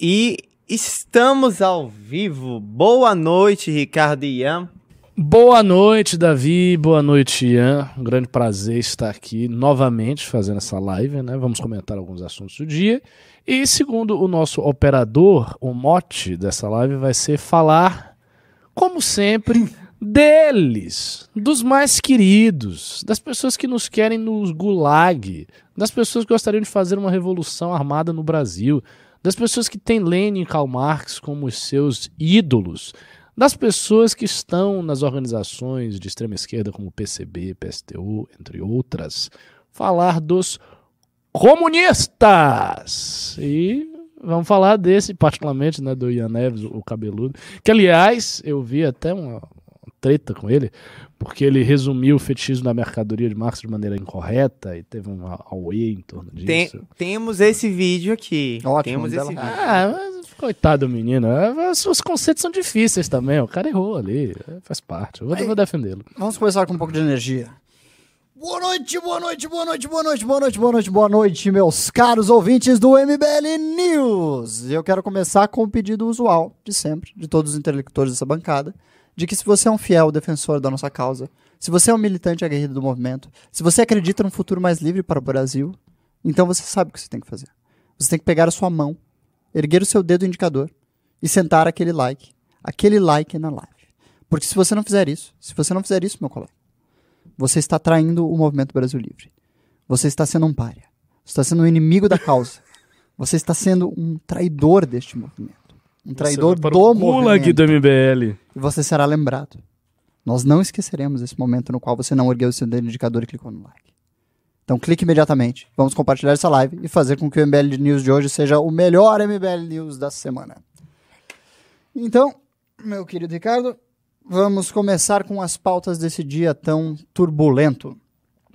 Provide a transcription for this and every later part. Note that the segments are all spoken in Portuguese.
E estamos ao vivo. Boa noite, Ricardo e Ian. Boa noite, Davi. Boa noite, Ian. Um grande prazer estar aqui novamente fazendo essa live, né? Vamos comentar alguns assuntos do dia. E segundo o nosso operador, o mote dessa live vai ser falar, como sempre, deles, dos mais queridos, das pessoas que nos querem nos gulag, das pessoas que gostariam de fazer uma revolução armada no Brasil, das pessoas que têm Lenin e Karl Marx como seus ídolos, das pessoas que estão nas organizações de extrema esquerda como PCB, PSTU, entre outras, falar dos comunistas. E vamos falar desse, particularmente, né, do Ian Neves, o cabeludo, que aliás, eu vi até uma treta com ele, porque ele resumiu o fetichismo da mercadoria de Marx de maneira incorreta e teve um away em torno disso. Tem, temos esse vídeo aqui. Ótimo, temos esse vídeo. Ah, mas, coitado do menino. é, Os os conceitos são difíceis também. O cara errou ali. Faz parte. Eu vou, eu vou defendê-lo. Vamos começar com um pouco de energia. Boa noite, boa noite, boa noite, boa noite, boa noite, boa noite, boa noite, meus caros ouvintes do MBL News. Eu quero começar com o pedido usual de sempre, de todos os intelectores dessa bancada, de que se você é um fiel defensor da nossa causa, se você é um militante aguerrido do movimento, se você acredita num futuro mais livre para o Brasil, então você sabe o que você tem que fazer. Você tem que pegar a sua mão, erguer o seu dedo indicador e sentar aquele like, aquele like na live. Porque se você não fizer isso, se você não fizer isso, meu colega, você está traindo o movimento Brasil Livre. Você está sendo um párea. Você está sendo um inimigo da causa. Você está sendo um traidor deste movimento. Um traidor do o movimento. do MBL. E você será lembrado. Nós não esqueceremos esse momento no qual você não ergueu o seu dedo indicador e clicou no like. Então clique imediatamente. Vamos compartilhar essa live e fazer com que o MBL News de hoje seja o melhor MBL News da semana. Então, meu querido Ricardo, vamos começar com as pautas desse dia tão turbulento.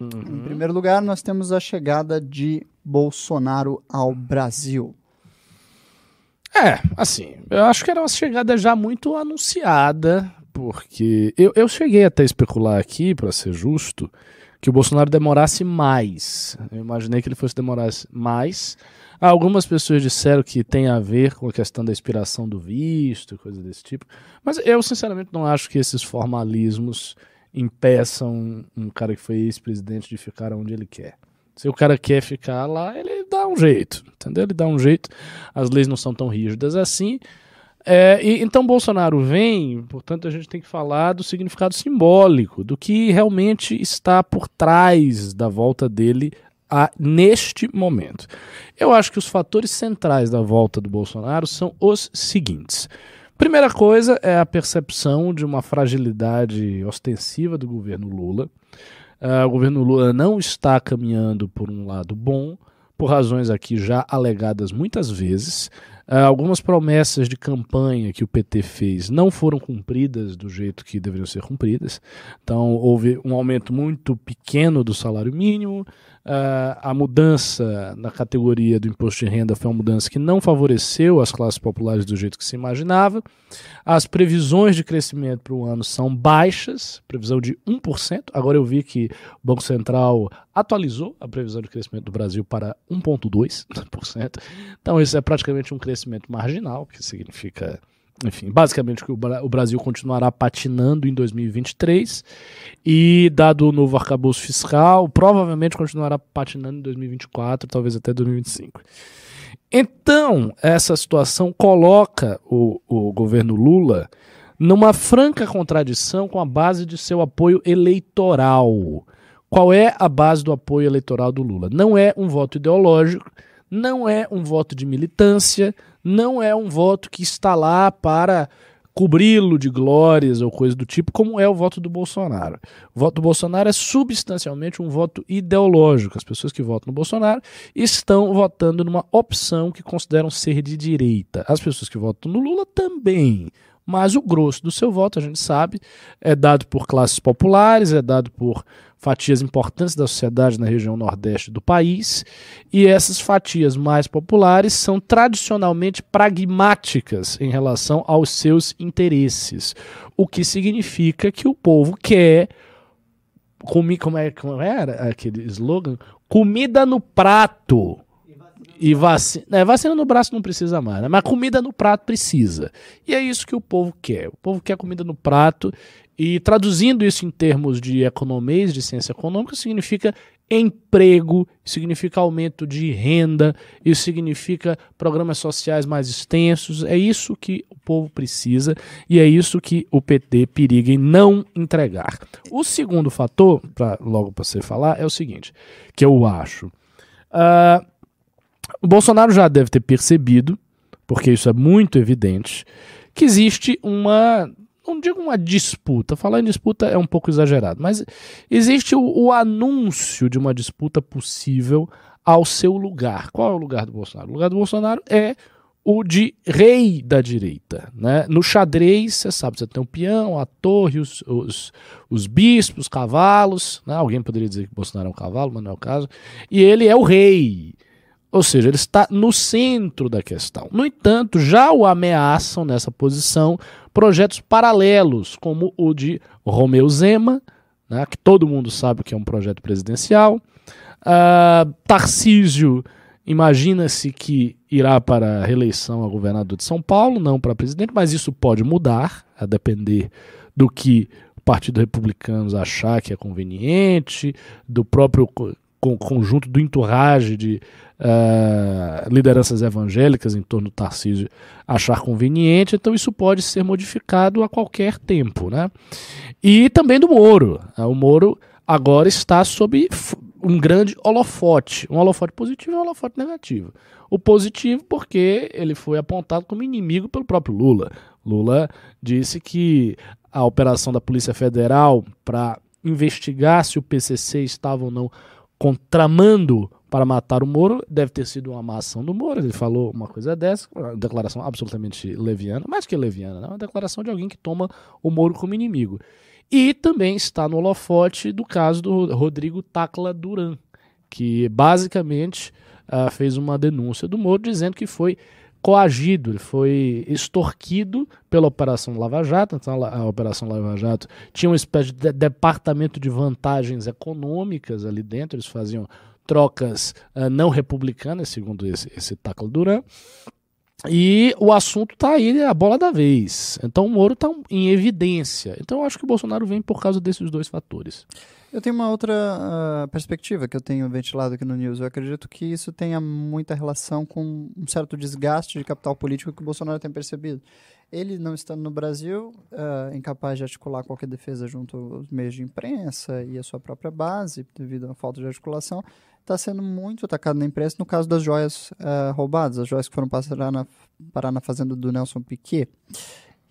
Em primeiro lugar, nós temos a chegada de Bolsonaro ao Brasil. É, assim, eu acho que era uma chegada já muito anunciada, porque eu, eu cheguei até a especular aqui, para ser justo, que o Bolsonaro demorasse mais. Eu imaginei que ele fosse demorar mais. Algumas pessoas disseram que tem a ver com a questão da expiração do visto, coisa desse tipo. Mas eu, sinceramente, não acho que esses formalismos impeçam um cara que foi ex-presidente de ficar onde ele quer. Se o cara quer ficar lá, ele dá um jeito, entendeu? Ele dá um jeito. As leis não são tão rígidas assim. É, e, então Bolsonaro vem, portanto a gente tem que falar do significado simbólico, do que realmente está por trás da volta dele a, neste momento. Eu acho que os fatores centrais da volta do Bolsonaro são os seguintes. Primeira coisa é a percepção de uma fragilidade ostensiva do governo Lula. Ah, o governo Lula não está caminhando por um lado bom, por razões aqui já alegadas muitas vezes. Ah, algumas promessas de campanha que o PT fez não foram cumpridas do jeito que deveriam ser cumpridas. Então, houve um aumento muito pequeno do salário mínimo. Ah, a mudança na categoria do imposto de renda foi uma mudança que não favoreceu as classes populares do jeito que se imaginava. As previsões de crescimento para o ano são baixas, previsão de 1%. Agora eu vi que o Banco Central atualizou a previsão de crescimento do Brasil para 1,2%. Então, isso é praticamente um crescimento marginal, que significa, enfim, basicamente que o Bra- o Brasil continuará patinando em 2023 e, dado o novo arcabouço fiscal, provavelmente continuará patinando em 2024, talvez até 2025. Então, essa situação coloca o, o governo Lula numa franca contradição com a base de seu apoio eleitoral. Qual é a base do apoio eleitoral do Lula? Não é um voto ideológico, não é um voto de militância, não é um voto que está lá para cobri-lo de glórias ou coisa do tipo, como é o voto do Bolsonaro. O voto do Bolsonaro é substancialmente um voto ideológico. As pessoas que votam no Bolsonaro estão votando numa opção que consideram ser de direita. As pessoas que votam no Lula também. Mas o grosso do seu voto, a gente sabe, é dado por classes populares, é dado por fatias importantes da sociedade na região nordeste do país, e essas fatias mais populares são tradicionalmente pragmáticas em relação aos seus interesses, o que significa que o povo quer comi, como, é, como era aquele slogan? Comida no prato E vacina, é, vacina no braço não precisa mais, né? mas comida no prato precisa. E é isso que o povo quer. O povo quer comida no prato. E traduzindo isso em termos de economia, de ciência econômica, significa emprego, significa aumento de renda, isso significa programas sociais mais extensos. É isso que o povo precisa e é isso que o PT periga em não entregar. O segundo fator, pra, logo para você falar, é o seguinte, que eu acho. Uh, o Bolsonaro já deve ter percebido, porque isso é muito evidente, que existe uma não digo uma disputa, falar em disputa é um pouco exagerado, mas existe o, o, anúncio de uma disputa possível ao seu lugar. Qual é o lugar do Bolsonaro? O lugar do Bolsonaro é o de rei da direita. Né? No xadrez, você sabe, você tem o peão, a torre, os, os, os bispos, os cavalos. Né? Alguém poderia dizer que Bolsonaro é um cavalo, mas não é o caso. E ele é o rei. Ou seja, ele está no centro da questão. No entanto, já o ameaçam nessa posição projetos paralelos, como o de Romeu Zema, né, que todo mundo sabe que é um projeto presidencial. Uh, Tarcísio imagina-se que irá para a reeleição a governador de São Paulo, não para presidente, mas isso pode mudar, a depender do que o Partido Republicano achar que é conveniente, do próprio conjunto do entourage de uh, lideranças evangélicas em torno do Tarcísio achar conveniente, então isso pode ser modificado a qualquer tempo. Né? E também do Moro. Uh, o Moro agora está sob um grande holofote. Um holofote positivo e um holofote negativo. O positivo porque ele foi apontado como inimigo pelo próprio Lula. Lula disse que a operação da Polícia Federal para investigar se o PCC estava ou não contramando para matar o Moro, deve ter sido uma ação do Moro. Ele falou uma coisa dessa, uma declaração absolutamente leviana, mais que leviana, né? uma declaração de alguém que toma o Moro como inimigo. E também está no holofote do caso do Rodrigo Tacla Duran, que basicamente uh, fez uma denúncia do Moro dizendo que foi coagido, ele foi extorquido pela Operação Lava Jato. Então, a Operação Lava Jato tinha uma espécie de departamento de vantagens econômicas ali dentro, eles faziam trocas uh, não republicanas, segundo esse, esse Tacla Duran. E o assunto está aí, a bola da vez. Então o Moro está em evidência. Então eu acho que o Bolsonaro vem por causa desses dois fatores. Eu tenho uma outra uh, perspectiva que eu tenho ventilado aqui no News. Eu acredito que isso tenha muita relação com um certo desgaste de capital político que o Bolsonaro tem percebido. Ele, não estando no Brasil, uh, incapaz de articular qualquer defesa junto aos meios de imprensa e à sua própria base, devido à falta de articulação, está sendo muito atacado na imprensa no caso das joias uh, roubadas, as joias que foram parar na, parar na fazenda do Nelson Piquet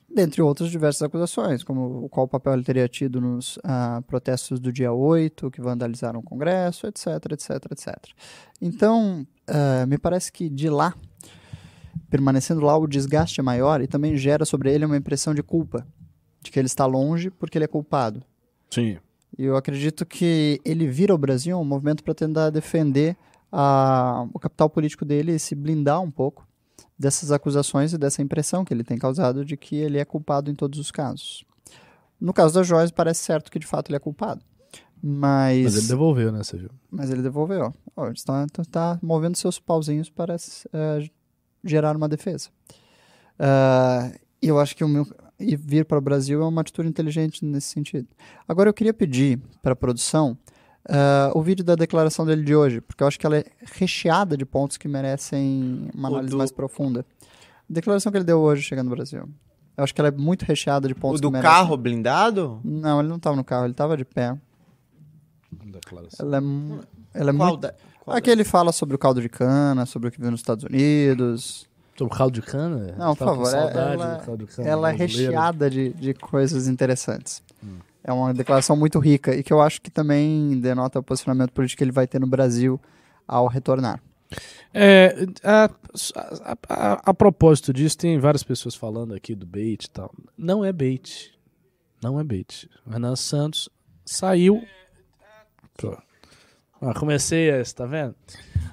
dentre outras diversas acusações, como qual papel ele teria tido nos ah, protestos do dia 8, que vandalizaram o Congresso, etc, etc, etc. Então, uh, me parece que de lá, permanecendo lá, o desgaste é maior e também gera sobre ele uma impressão de culpa, de que ele está longe porque ele é culpado. Sim. E eu acredito que ele vira ao Brasil um movimento para tentar defender a, o capital político dele e se blindar um pouco dessas acusações e dessa impressão que ele tem causado de que ele é culpado em todos os casos. No caso da Joyce, parece certo que de fato ele é culpado. Mas, mas ele devolveu, né, você viu? Mas ele devolveu. Oh, ele está, está movendo seus pauzinhos para uh, gerar uma defesa. Uh, eu acho que o meu, e vir para o Brasil é uma atitude inteligente nesse sentido. Agora eu queria pedir para a produção uh, o vídeo da declaração dele de hoje, porque eu acho que ela é recheada de pontos que merecem uma análise do... mais profunda. A declaração que ele deu hoje chegando no Brasil. Eu acho que ela é muito recheada de pontos. O do carro blindado? Não, ele não estava no carro, ele estava de pé. Declaração. Ela é, ela é Qual muito. Da... Aqui ele fala sobre o caldo de cana, sobre o que viu nos Estados Unidos. Sobre de cana? Não, por favor. É, ela, ela é recheada de, de coisas interessantes. Hum é uma declaração muito rica e que eu acho que também denota o posicionamento político que ele vai ter no Brasil ao retornar. É, a, a, a, a, propósito disso, tem várias pessoas falando aqui do bait e tal. Não é bait. Não é bait. Renan Santos saiu. Pô. Ah, comecei essa, tá vendo?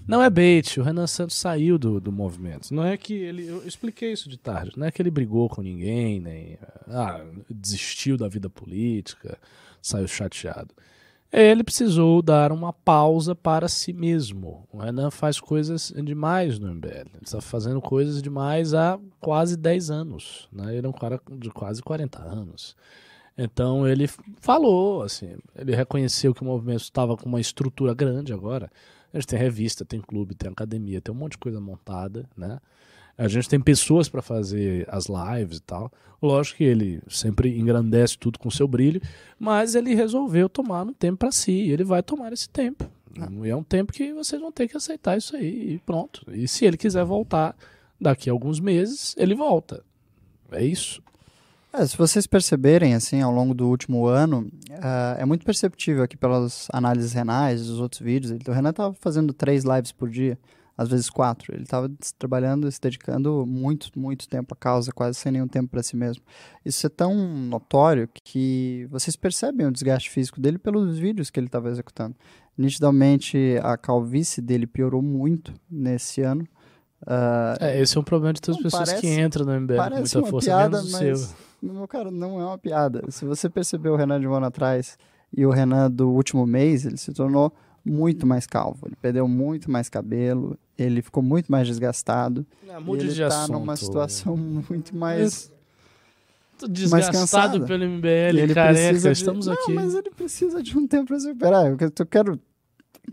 Não é bait, o Renan Santos saiu do, do movimento. Não é que ele. Eu expliquei isso de tarde. Não é que ele brigou com ninguém, nem. Ah, desistiu da vida política, saiu chateado. ele precisou dar uma pausa para si mesmo. O Renan faz coisas demais no MBL. Ele está fazendo coisas demais há quase 10 anos. Né? Ele é um cara de quase 40 anos. Então ele falou, assim, ele reconheceu que o movimento estava com uma estrutura grande agora. A gente tem revista, tem clube, tem academia, tem um monte de coisa montada, né? A gente tem pessoas para fazer as lives e tal. Lógico que ele sempre engrandece tudo com seu brilho, mas ele resolveu tomar um tempo para si. E ele vai tomar esse tempo. E é um tempo que vocês vão ter que aceitar isso aí e pronto. E se ele quiser voltar daqui a alguns meses, ele volta. É isso. É, se vocês perceberem, assim, ao longo do último ano, uh, é muito perceptível aqui pelas análises renais dos outros vídeos. O Renan estava fazendo três lives por dia às vezes quatro. Ele estava trabalhando, se dedicando muito, muito tempo à causa, quase sem nenhum tempo para si mesmo. Isso é tão notório que vocês percebem o desgaste físico dele pelos vídeos que ele estava executando. Nitidamente, a calvície dele piorou muito nesse ano. Uh, é, esse é um problema de todas as pessoas parece, que entram no MBL com muita força, piada, menos mas, seu. Meu cara, não é uma piada. Se você percebeu o Renan de um ano atrás e o Renan do último mês, ele se tornou muito mais calvo. Ele perdeu muito mais cabelo, ele ficou muito mais desgastado. Não, ele está numa situação muito mais. Tô desgastado mais pelo MBL, ele careca, de... estamos não, aqui. mas ele precisa de um tempo para se recuperar. Eu quero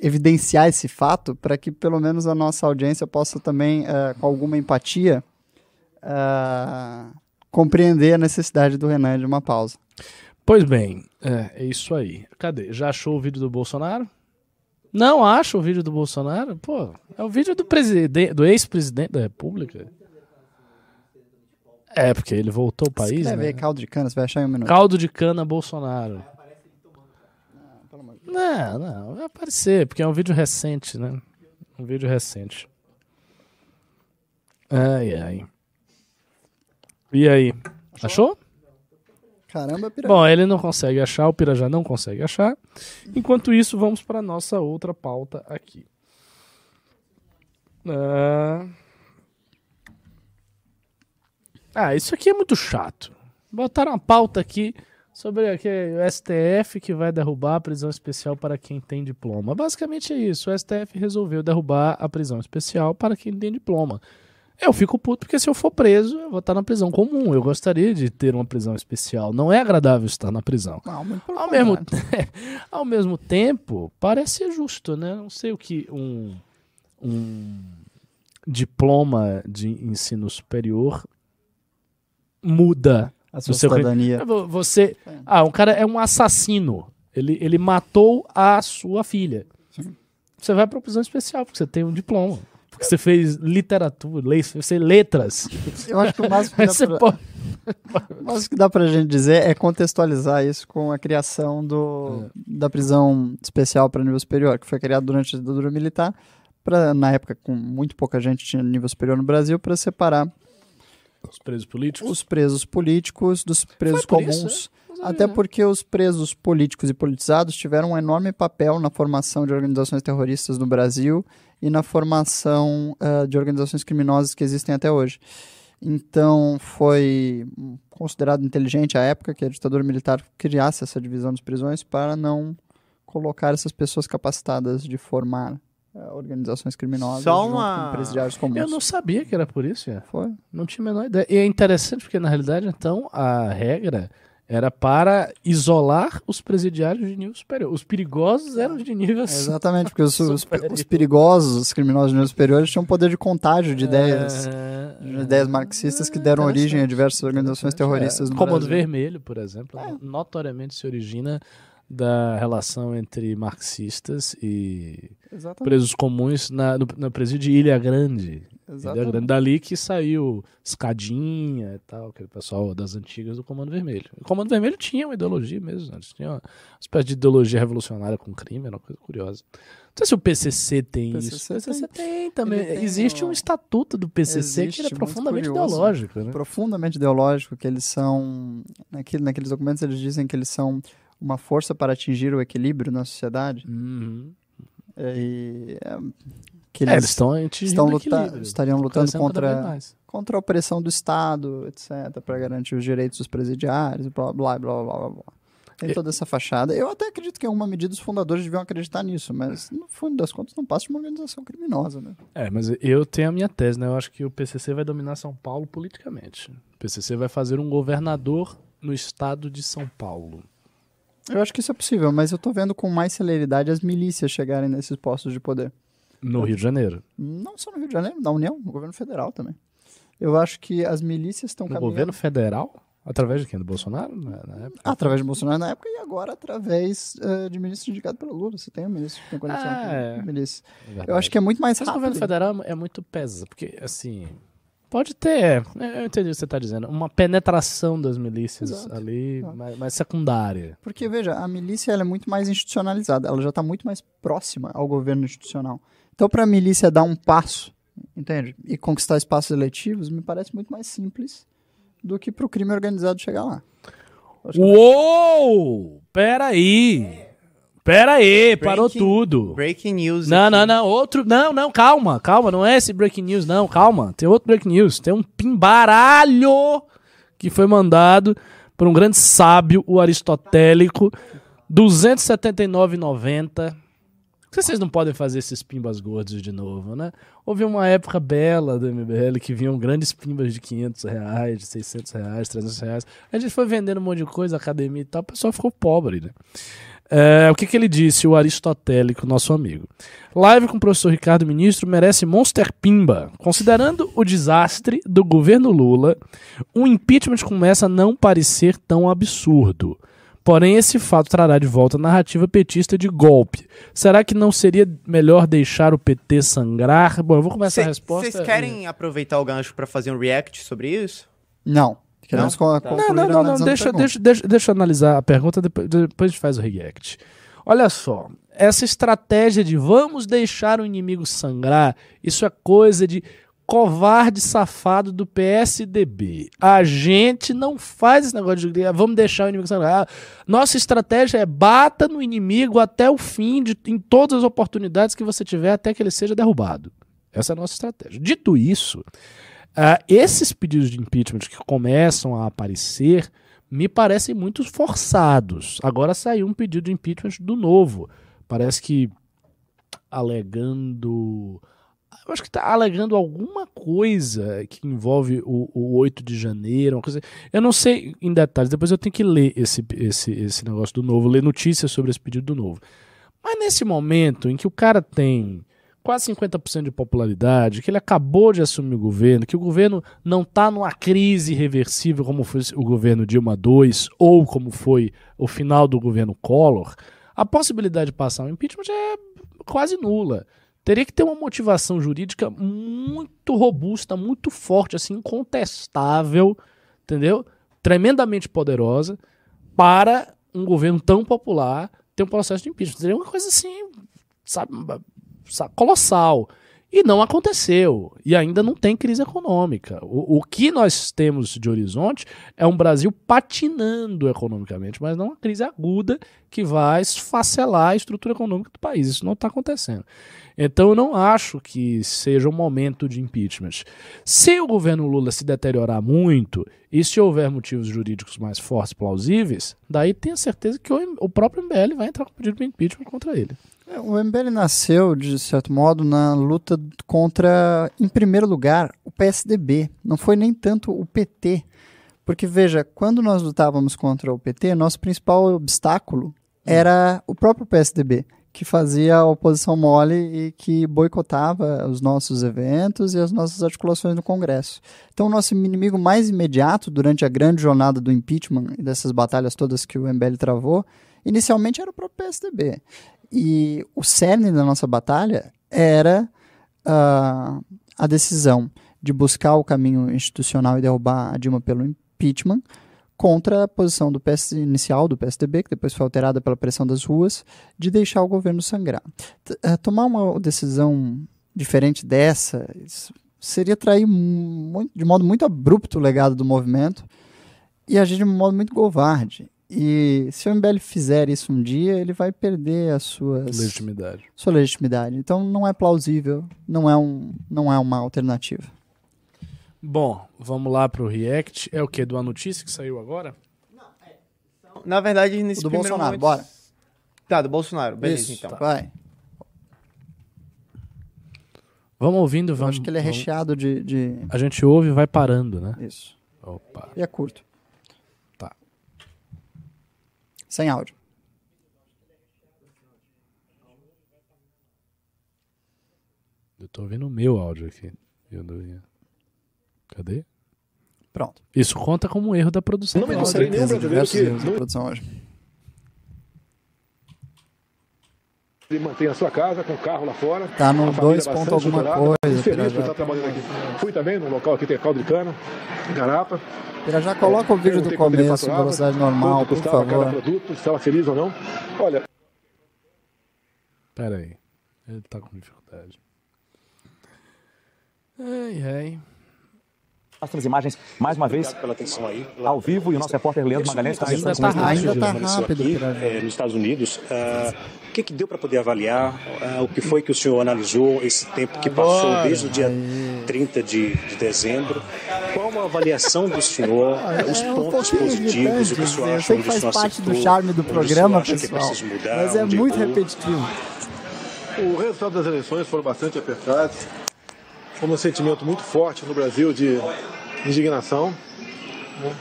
evidenciar esse fato para que pelo menos a nossa audiência possa também, uh, com alguma empatia, uh, compreender a necessidade do Renan de uma pausa. Pois bem, é, é isso aí. Cadê? Já achou o vídeo do Bolsonaro? Não acha o vídeo do Bolsonaro? Pô, é o vídeo do presidente, do ex-presidente da República. É, porque ele voltou ao país, Escreve né? aí, caldo de cana, você vai achar em um minuto. Caldo de cana Bolsonaro. Não, não, vai aparecer, porque é um vídeo recente, né? Um vídeo recente. Ai, ai. E aí? Achou? Caramba, Pirajá. Bom, ele não consegue achar, o Pirajá não consegue achar. Enquanto isso, vamos para nossa outra pauta aqui. Ah... ah, isso aqui é muito chato. Botaram uma pauta aqui sobre aqui, o STF que vai derrubar a prisão especial para quem tem diploma. Basicamente é isso. O STF resolveu derrubar a prisão especial para quem tem diploma. Eu fico puto porque se eu for preso, eu vou estar na prisão comum. Eu gostaria de ter uma prisão especial. Não é agradável estar na prisão. Não, ao, mesmo, ao mesmo tempo, parece justo, né? Não sei o que um, um diploma de ensino superior muda a sua cidadania. Você, ah, um cara é um assassino. Ele, ele matou a sua filha. Sim. Você vai para prisão especial porque você tem um diploma. Você fez literatura, você letras. Eu acho que o máximo que, dá pra, pode... o máximo que dá pra gente dizer é contextualizar isso com a criação do, é. da prisão especial para nível superior, que foi criada durante a ditadura militar, pra, na época com muito pouca gente tinha nível superior no Brasil, para separar os presos políticos? Os presos políticos dos presos comuns. Isso, é? Até porque os presos políticos e politizados tiveram um enorme papel na formação de organizações terroristas no Brasil e na formação uh, de organizações criminosas que existem até hoje. Então, foi considerado inteligente à época que a ditadura militar criasse essa divisão das prisões para não colocar essas pessoas capacitadas de formar uh, organizações criminosas Só uma... com presidiários comuns. Eu não sabia que era por isso. Já. Foi. Não tinha a menor ideia. E é interessante porque, na realidade, então, a regra era para isolar os presidiários de nível superior. Os perigosos eram de nível Exatamente, porque os, os, os, perigosos, os criminosos de nível superior, tinham poder de contágio de ideias, é, de ideias marxistas que deram origem a diversas organizações terroristas é. no Comando Brasil. Vermelho, por exemplo, é. notoriamente se origina da relação entre marxistas e Exatamente. presos comuns na, no, no presídio de Ilha Grande. Grande. Dali que saiu Escadinha e tal, aquele pessoal das antigas do Comando Vermelho. O Comando Vermelho tinha uma ideologia mesmo, eles tinham uma espécie de ideologia revolucionária com crime, era uma coisa curiosa. Não sei se o PCC tem PCC isso. O PCC tem, tem também. Tem Existe um... um estatuto do PCC Existe, que é profundamente curioso, ideológico. Né? Profundamente ideológico, que eles são... Naquele, naqueles documentos eles dizem que eles são uma força para atingir o equilíbrio na sociedade. Uhum. E, é, que eles, é, eles estão, estão luta, estariam lutando contra, contra a opressão do Estado, etc., para garantir os direitos dos presidiários, blá, blá, blá, blá, blá. tem toda essa fachada. Eu até acredito que em alguma medida os fundadores deviam acreditar nisso, mas no fundo das contas não passa de uma organização criminosa, né? É, mas eu tenho a minha tese, né? Eu acho que o PCC vai dominar São Paulo politicamente. O PCC vai fazer um governador no estado de São Paulo. Eu acho que isso é possível, mas eu tô vendo com mais celeridade as milícias chegarem nesses postos de poder. No Rio de Janeiro. Não só no Rio de Janeiro, na União, no governo federal também. Eu acho que as milícias estão No caminhando... governo federal? Através de quem? Do Bolsonaro? Na, na época? Através de Bolsonaro na época e agora através eh, de ministro indicado pelo Lula. Você tem um ministro que tem conexão Ah, com é. milícia. É Eu acho que é muito mais Mas o governo rápido. federal é muito pesado, porque, assim, pode ter, eu entendi o que você está dizendo, uma penetração das milícias Exato. ali, Exato. mais, mais secundária. Porque, veja, a milícia é muito mais institucionalizada. Ela já está muito mais próxima ao governo institucional. Então, para a milícia dar um passo, entende? E conquistar espaços eletivos, me parece muito mais simples do que para o crime organizado chegar lá. Uou! Peraí! Peraí, parou Breaking- tudo. Breaking news. Não, aqui. não, não, outro, não, não, calma, calma, não é esse breaking news, não, calma, tem outro breaking news, tem um pimbaralho que foi mandado por um grande sábio, o aristotélico, 279,90. Que vocês não podem fazer esses pimbas gordos de novo, né? Houve uma época bela do MBL que vinham grandes pimbas de 500 reais, de 600 reais, 300 reais. A gente foi vendendo um monte de coisa, academia e tal, o pessoal ficou pobre, né? É, o que, que ele disse, o aristotélico, nosso amigo? Live com o professor Ricardo Ministro merece Monster Pimba. Considerando o desastre do governo Lula, um impeachment começa a não parecer tão absurdo. Porém, esse fato trará de volta a narrativa petista de golpe. Será que não seria melhor deixar o PT sangrar? Bom, eu vou começar a resposta. Vocês querem aproveitar o gancho pra fazer um react sobre isso? Não. Queremos co- Tá. Não, não, não, não. Deixa, deixa, deixa, deixa eu analisar a pergunta, depois, depois a gente faz o react. Olha só, essa estratégia de vamos deixar o inimigo sangrar, isso é coisa de covarde safado do PSDB. A gente não faz esse negócio de "Ah, vamos deixar o inimigo sangrar. Nossa estratégia é bata no inimigo até o fim, de, em todas as oportunidades que você tiver, até que ele seja derrubado. Essa é a nossa estratégia. Dito isso, ah, esses pedidos de impeachment que começam a aparecer me parecem muito forçados. Agora saiu um pedido de impeachment do novo. Parece que alegando. Eu acho que está alegando alguma coisa que envolve o, o 8 de janeiro, uma coisa. Eu não sei em detalhes, depois eu tenho que ler esse, esse, esse negócio do novo, ler notícias sobre esse pedido do novo. Mas nesse momento em que o cara tem quase 50% de popularidade, que ele acabou de assumir o governo, que o governo não está numa crise irreversível como foi o governo Dilma II ou como foi o final do governo Collor, a possibilidade de passar um impeachment é quase nula. Teria que ter uma motivação jurídica muito robusta, muito forte, assim, incontestável, entendeu? Tremendamente poderosa para um governo tão popular ter um processo de impeachment. Seria uma coisa assim, sabe, sabe, colossal. E não aconteceu. E ainda não tem crise econômica. O, o que nós temos de horizonte é um Brasil patinando economicamente, mas não uma crise aguda que vai esfacelar a estrutura econômica do país. Isso não está acontecendo. Então eu não acho que seja um momento de impeachment. Se o governo Lula se deteriorar muito e se houver motivos jurídicos mais fortes, plausíveis, daí tenha certeza que o, o próprio MBL vai entrar com pedido de impeachment contra ele. É, O MBL nasceu, de certo modo, na luta contra, em primeiro lugar, o PSDB. Não foi nem tanto o PT. Porque, veja, quando nós lutávamos contra o PT, nosso principal obstáculo era o próprio PSDB, que fazia a oposição mole e que boicotava os nossos eventos e as nossas articulações no Congresso. Então, o nosso inimigo mais imediato durante a grande jornada do impeachment e dessas batalhas todas que o MBL travou, inicialmente era o próprio PSDB. E o cerne da nossa batalha era ah, a decisão de buscar o caminho institucional e derrubar a Dilma pelo impeachment contra a posição do PS inicial do PSDB, que depois foi alterada pela pressão das ruas, de deixar o governo sangrar. T- eh, tomar uma decisão diferente dessa seria trair mu- de modo muito abrupto o legado do movimento e agir de um modo muito covarde. E se o MBL fizer isso um dia, ele vai perder as suas Legitimidade. sua legitimidade. Então não é plausível, não é, um, não é uma alternativa. Bom, vamos lá pro React. É o que? Do A Notícia que saiu agora? na verdade, nesse O do Bolsonaro, momento- bora. Tá, do Bolsonaro. Beleza, Isso, então. vai. Vamos ouvindo, Eu vamos. acho que ele é recheado de, de... A gente ouve e vai parando, né? Isso. Opa. E é curto. Tá. Sem áudio. Eu tô ouvindo o meu áudio aqui. Eu não ia- Cadê? Pronto. Isso conta como um erro da produção. Não me Com encontrei nenhum certeza, brasileiro diversos que erros da não- produção hoje. Ele mantém a sua casa com carro lá fora. Tá no A família 2 ponto bastante alguma coisa, Feliz por Pirajá. estar trabalhando aqui. Fui também num local aqui tem caldo de cana, Garapa. Já coloca o vídeo do começo, velocidade normal, por favor. produto, se estava feliz ou não. Olha, Pera aí. Ele tá com dificuldade. Ai, ai. Mostra as imagens mais uma vez pela atenção aí. ao vivo e o nosso repórter Leandro Magalhães está Ainda registrando tá rápido. Tá rápido, aqui, eh, nos Estados Unidos. Ah, o que, que deu para poder avaliar? Ah, o que foi que o senhor analisou esse tempo que passou desde o dia 30 de, de dezembro? Qual a avaliação do senhor? os É um pontos positivos, o que o senhor eu acha sei que faz parte do charme do programa, é pessoal. mudar, Mas é muito repetitivo. o resultado das eleições foram bastante apertados. Foi um sentimento muito forte no Brasil de indignação. né?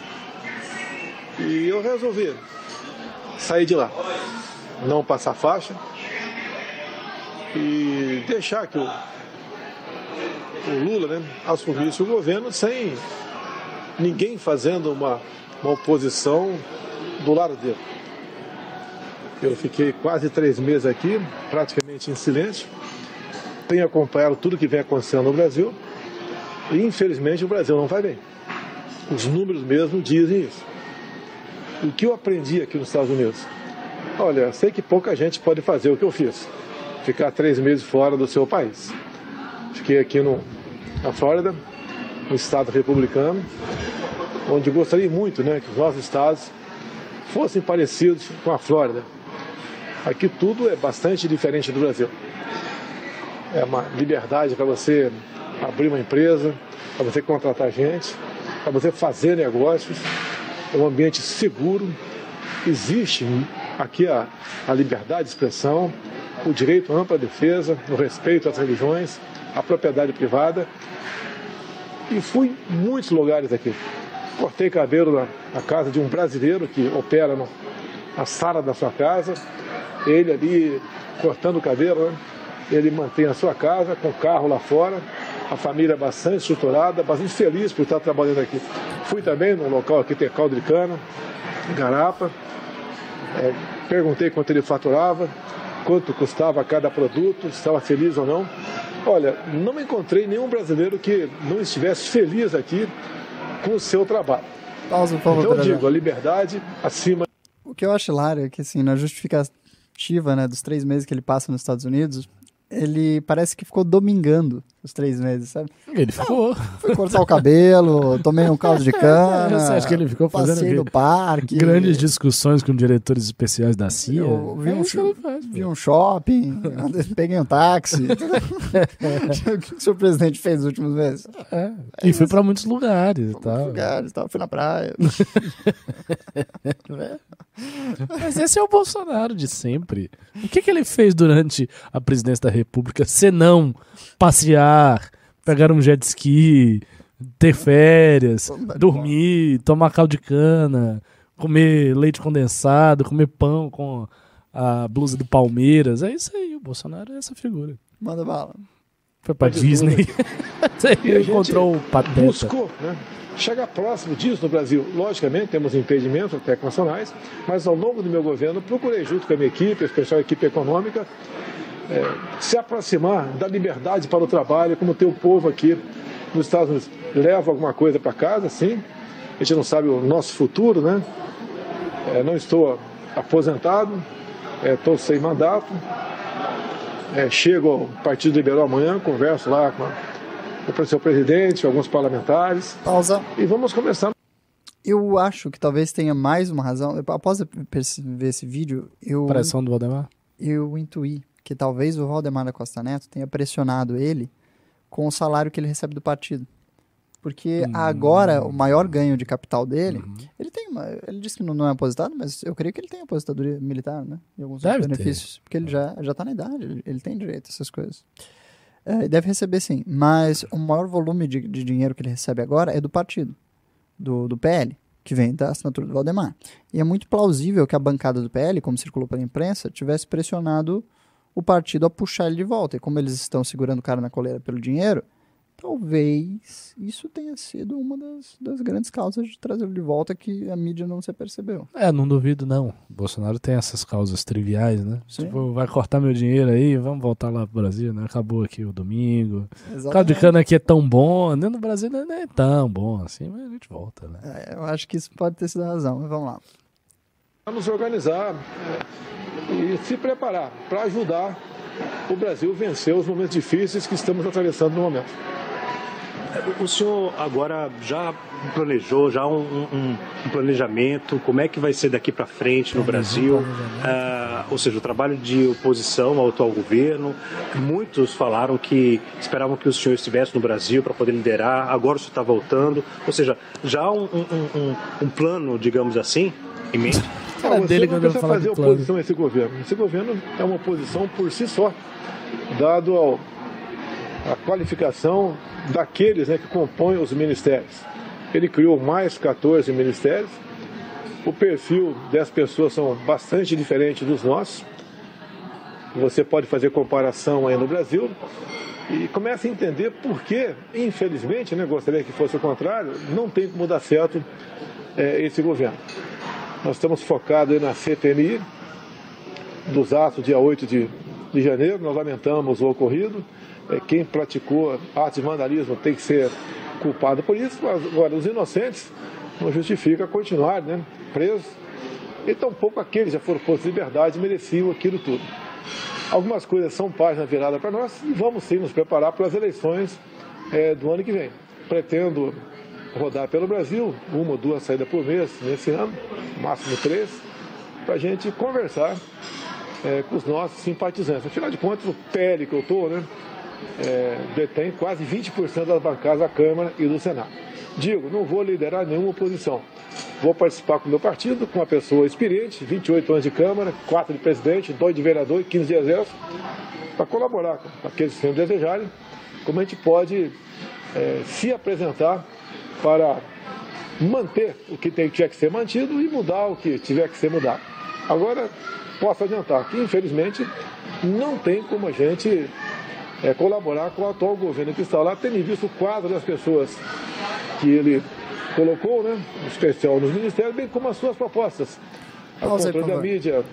E eu resolvi sair de lá, não passar faixa e deixar que o, o Lula né, assumisse o governo sem ninguém fazendo uma, uma oposição do lado dele. Eu fiquei quase três meses aqui, praticamente em silêncio. Tenho acompanhado tudo que vem acontecendo no Brasil. E infelizmente o Brasil não vai bem. Os números mesmo dizem isso. O que eu aprendi aqui nos Estados Unidos? Olha, sei que pouca gente pode fazer o que eu fiz. Ficar três meses fora do seu país. Fiquei aqui no, na Flórida, no estado republicano, onde gostaria muito né, que os nossos estados fossem parecidos com a Flórida. Aqui tudo é bastante diferente do Brasil. É uma liberdade para você abrir uma empresa, para você contratar gente, para você fazer negócios. É um ambiente seguro. Existe aqui a, a liberdade de expressão, o direito à ampla defesa, o respeito às religiões, a propriedade privada. E fui em muitos lugares aqui. Cortei cabelo na, na casa de um brasileiro que opera no, na sala da sua casa. Ele ali cortando o cabelo, né? Ele mantém a sua casa com o carro lá fora, a família bastante estruturada, bastante feliz por estar trabalhando aqui. Fui também num local aqui, tem caldo de cana, Garapa. É, perguntei quanto ele faturava, quanto custava cada produto, se estava feliz ou não. Olha, não encontrei nenhum brasileiro que não estivesse feliz aqui com o seu trabalho. Pausa, por favor, Então eu digo, a liberdade acima O que eu acho hilário é que, assim, na justificativa, né, dos três meses que ele passa nos Estados Unidos, ele parece que ficou domingando os três meses, sabe? Ele ficou. Fui cortar o cabelo, tomei um caldo de cana. Você acha que ele ficou fazendo no parque. Grandes discussões com diretores especiais da CIA. Eu vi É um, ele faz, vi um shopping, peguei um táxi. o que o senhor presidente fez nos últimos meses? É. E foi pra muitos lugares e tal. Lugares, tal, fui na praia. Mas esse é o Bolsonaro de sempre. O que, que ele fez durante a presidência da República, senão passear, pegar um jet ski, ter férias, dormir, tomar caldo de cana, comer leite condensado, comer pão com a blusa do Palmeiras. É isso aí, o Bolsonaro é essa figura. Manda bala. Foi pra Pode Disney. E a Aí gente encontrou o Pateta. buscou né, chegar próximo disso no Brasil. Logicamente, temos impedimentos até nacionais, mas ao longo do meu governo procurei, junto com a minha equipe, especial a equipe econômica, eh, se aproximar da liberdade para o trabalho, como tem o povo aqui nos Estados Unidos. Leva alguma coisa para casa, sim. A gente não sabe o nosso futuro, né? Eh, não estou aposentado, estou sem mandato. Eh, chego ao Partido Liberal amanhã, converso lá com, a, com o seu presidente, alguns parlamentares, Pausa. e vamos começar. Eu acho que talvez tenha mais uma razão. Após ver esse vídeo, eu, Pressão do Valdemar? eu intuí que talvez o Valdemar da Costa Neto tenha pressionado ele com o salário que ele recebe do partido. Porque agora o maior ganho de capital dele, Uhum. ele tem uma, ele disse que não, não é aposentado, mas eu creio que ele tem aposentadoria militar, né? E alguns Deve outros ter. benefícios, porque ele já já tá na idade, ele, ele tem direito a essas coisas. É, deve receber sim, mas o maior volume de, de dinheiro que ele recebe agora é do partido, do, do PL, que vem da assinatura do Valdemar. E é muito plausível que a bancada do PL, como circulou pela imprensa, tivesse pressionado o partido a puxar ele de volta. E como eles estão segurando o cara na coleira pelo dinheiro, talvez isso tenha sido uma das, das grandes causas de trazê-lo de volta que a mídia não se percebeu. É, não duvido não. O Bolsonaro tem essas causas triviais, né? Sim. Tipo, vai cortar meu dinheiro aí, vamos voltar lá pro Brasil, né? Acabou aqui o domingo. O caldo de cana aqui é tão bom, né? no Brasil não é tão bom assim, mas a gente volta, né? É, eu acho que isso pode ter sido a razão, mas vamos lá. Vamos organizar e se preparar para ajudar o Brasil a vencer os momentos difíceis que estamos atravessando no momento. O senhor agora já planejou, já um, um- um planejamento, como é que vai ser daqui para frente no Brasil? Ah, ou seja, o trabalho de oposição ao atual governo. Muitos falaram que esperavam que o senhor estivesse no Brasil para poder liderar, agora o senhor está voltando. Ou seja, já um, um- um- um plano, digamos assim, em mente? Cara você dele não quando eu precisa falar fazer oposição a esse governo. Esse governo é uma oposição por si só, dado ao, a qualificação daqueles né, que compõem os ministérios. Ele criou mais 14 ministérios. O perfil das pessoas são bastante diferente dos nossos. Você pode fazer comparação aí no Brasil e começa a entender por que, infelizmente, né, gostaria que fosse o contrário, não tem como dar certo eh, esse governo. Nós estamos focados na CPMI, dos atos dia 8 de, de janeiro, nós lamentamos o ocorrido. É, quem praticou atos de vandalismo tem que ser culpado por isso, mas agora os inocentes não justifica continuar né, presos. E tampouco aqueles que já foram postos em liberdade mereciam aquilo tudo. Algumas coisas são página virada para nós e vamos sim nos preparar para as eleições eh, do ano que vem. Pretendo rodar pelo Brasil, uma ou duas saídas por mês nesse ano, máximo três, para a gente conversar eh, com os nossos simpatizantes. Afinal de contas, o PL que eu estou, né, eh, detém quase 20% das bancadas da Câmara e do Senado. Digo, não vou liderar nenhuma oposição. Vou participar com o meu partido, com uma pessoa experiente, 28 anos de Câmara, 4 de presidente, 2 de vereador e 15 de exército, para colaborar com aqueles que o desejarem, como a gente pode eh, se apresentar para manter o que tiver que ser mantido e mudar o que tiver que ser mudado. Agora, posso adiantar que, infelizmente, não tem como a gente eh, colaborar com o atual governo que está lá, tendo em vista o quadro das pessoas que ele colocou, né, especial nos ministérios, bem como as suas propostas. Aí, controle da mídia,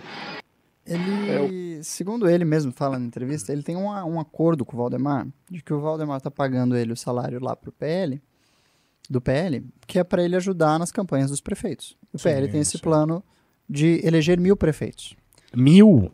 Ele, segundo ele mesmo fala na entrevista, ele tem um, um acordo com o Valdemar, de que o Valdemar tá pagando ele o salário lá pro PL, do PL, que é para ele ajudar nas campanhas dos prefeitos. O PL tem esse sim. plano de eleger mil prefeitos. Mil?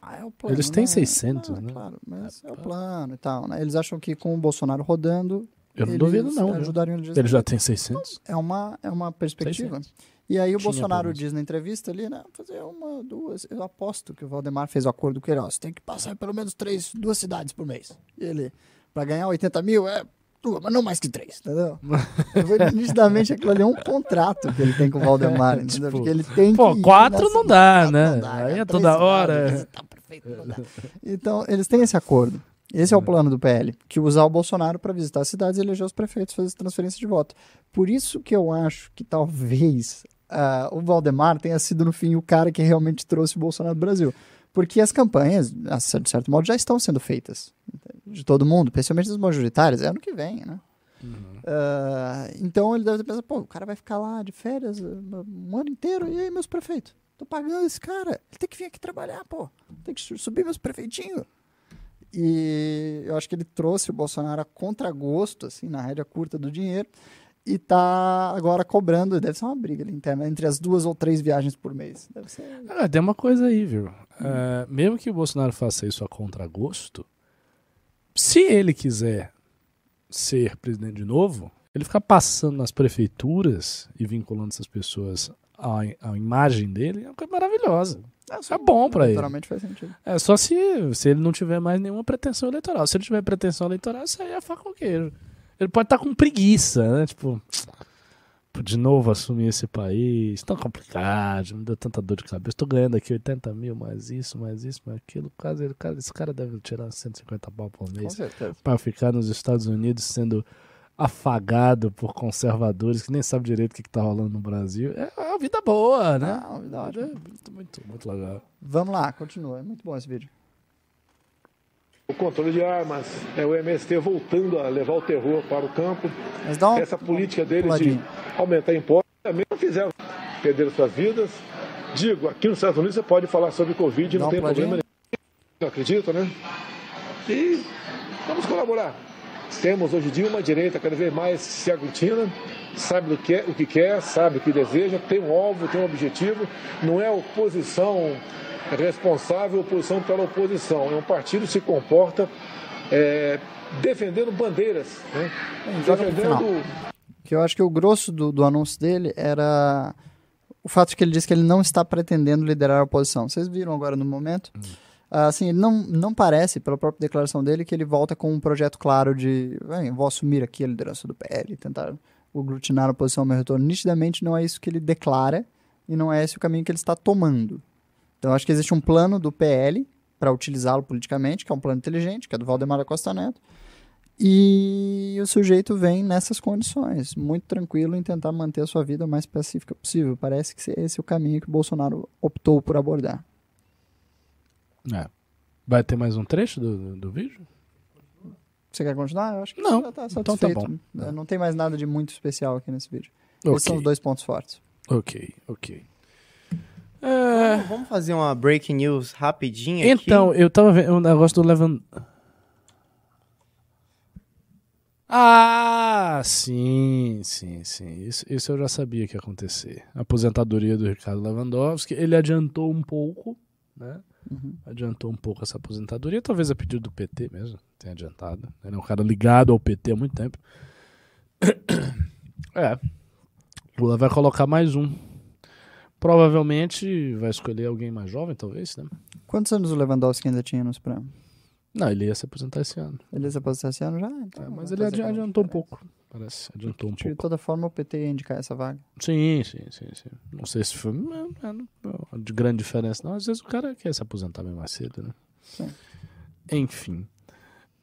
Ah, é o plano, Eles têm né? 600, Ah, né? Claro, mas é o plano e tal, né? Eles acham que com o Bolsonaro rodando, Eu não duvido não. ajudariam Ele já tem 600? é uma, é uma perspectiva. E aí o Tinha Bolsonaro diz na entrevista ali, né, fazer uma, duas, eu aposto que o Valdemar fez o acordo com ele, ó, você tem que passar pelo menos três, duas cidades por mês. E ele, pra ganhar 80 mil, é duas, mas não mais que três, entendeu? Foi nitidamente aquilo ali é um contrato que ele tem com o Valdemar, entendeu? Tipo, Porque ele tem pô, que quatro não dá, né? não dá, Aí é toda hora. tá perfeito, não dá. Então, eles têm esse acordo. Esse é o plano do PL, que usar o Bolsonaro para visitar as cidades e eleger os prefeitos, fazer transferência de voto. Por isso que eu acho que talvez ah, o Valdemar tenha sido, no fim, o cara que realmente trouxe o Bolsonaro do Brasil. Porque as campanhas, de certo modo, já estão sendo feitas. De todo mundo, principalmente das majoritárias, é ano que vem, né? Ah, então ele deve ter pensado, pô, o cara vai ficar lá de férias ah, um ano inteiro, e aí meus prefeitos? Tô pagando esse cara, ele tem que vir aqui trabalhar, pô. Tem que su- subir meus prefeitinhos. E eu acho que ele trouxe o Bolsonaro a contragosto, assim, na rédea curta do dinheiro, e tá agora cobrando, deve ser uma briga ali interna, entre as duas ou três viagens por mês. Deve ser. Ah, tem uma coisa aí, viu? É, mesmo que o Bolsonaro faça isso a contragosto, se ele quiser ser presidente de novo, ele ficar passando nas prefeituras e vinculando essas pessoas à, à imagem dele é uma coisa maravilhosa. É bom pra ele. Naturalmente faz sentido. É só se, se ele não tiver mais nenhuma pretensão eleitoral. Se ele tiver pretensão eleitoral, isso aí é queijo. ele pode estar com preguiça, né? Tipo, de novo assumir esse país, tão complicado, me deu tanta dor de cabeça. Tô ganhando aqui 80 mil, mais isso, mais isso, mais aquilo. Quase, ele- cara, esse cara deve tirar 150 pau por mês para ficar nos Estados Unidos sendo afagado por conservadores que nem sabem direito o que, que tá rolando no Brasil. É uma vida boa, né? Ah, vida ótima. É muito, muito, muito legal. Vamos lá, continua. É muito bom esse vídeo. O controle de armas, é o MST voltando a levar o terror para o campo. Mas dá um Essa política deles de. Aumentar impostos também não fizeram. Perderam suas vidas. Digo, aqui nos Estados Unidos você pode falar sobre Covid, não um tem problema nenhum. Não acredito, né? E vamos colaborar. Temos hoje em dia uma direita cada vez mais se aglutina, sabe do que o que quer, sabe o que deseja, tem um alvo, tem um objetivo. Não é oposição responsável, oposição pela oposição. É um partido que se comporta é, defendendo bandeiras, né? defendendo Que eu acho que o grosso do, do anúncio dele era o fato de que ele disse que ele não está pretendendo liderar a oposição. Vocês viram agora no momento? Ah, Assim, ele não, não parece, pela própria declaração dele, que ele volta com um projeto claro de "Bem, vou assumir aqui a liderança do PL, tentar aglutinar a oposição ao meu retorno. Nitidamente não é isso que ele declara e não é esse o caminho que ele está tomando. Então acho que existe um plano do PL para utilizá-lo politicamente, que é um plano inteligente, que é do Valdemar da Costa Neto, e o sujeito vem nessas condições, muito tranquilo em tentar manter a sua vida o mais pacífica possível. Parece que esse é o caminho que o Bolsonaro optou por abordar. É. Vai ter mais um trecho do, do, vídeo? Você quer continuar? Eu acho que Não, já tá então tá satisfeito. bom. É, Não tem mais nada de muito especial aqui nesse vídeo. Esses são os dois pontos fortes. ok, ok. É, Vamos fazer uma breaking news rapidinha aqui? então, eu tava vendo o negócio do Levan... Ah, sim, sim, sim. Isso, isso eu já sabia que ia acontecer. A aposentadoria do Ricardo Lewandowski, ele adiantou um pouco, né? Adiantou um pouco essa aposentadoria, talvez a pedido do PT mesmo, tenha adiantado. Ele é um cara ligado ao PT há muito tempo. É. Lula vai colocar mais um. Provavelmente vai escolher alguém mais jovem, talvez, né? Quantos anos o Lewandowski ainda tinha no Supremo? Não, ele ia se aposentar esse ano. Ele se aposentou esse ano já? Então É, mas ele adi- adiantou um pouco. Parece, adiantou um De pouco. toda forma, o PT ia indicar essa vaga. Sim, sim, sim, sim. Não sei se foi não, não, não, de grande diferença, não. Às vezes o cara quer se aposentar bem mais cedo, né? Sim. Enfim.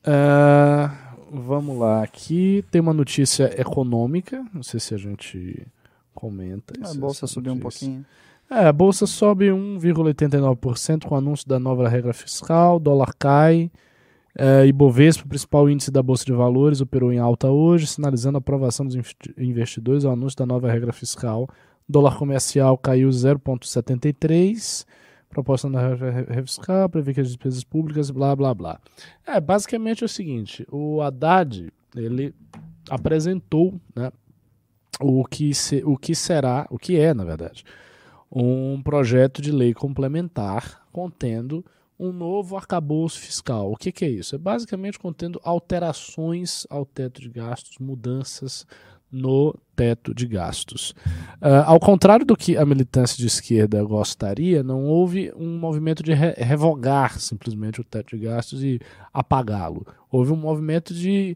Ah, vamos lá. Aqui tem uma notícia econômica. Não sei se a gente comenta. A bolsa subiu um pouquinho. É, a bolsa sobe 1,89% com o anúncio da nova regra fiscal, dólar cai. É, Ibovespa, o principal índice da Bolsa de Valores, operou em alta hoje, sinalizando a aprovação dos inv- investidores ao anúncio da nova regra fiscal. Dólar comercial caiu 0,73%, proposta da regra re- fiscal, prevê que as despesas públicas, blá, blá, blá. É, basicamente é o seguinte, o Haddad, ele apresentou né, o, que se- o que será, o que é, na verdade, um projeto de lei complementar contendo um novo arcabouço fiscal. O que, que é isso? É basicamente contendo alterações ao teto de gastos, mudanças no teto de gastos. Ah, ao contrário do que a militância de esquerda gostaria, não houve um movimento de re- revogar simplesmente o teto de gastos e apagá-lo. Houve um movimento de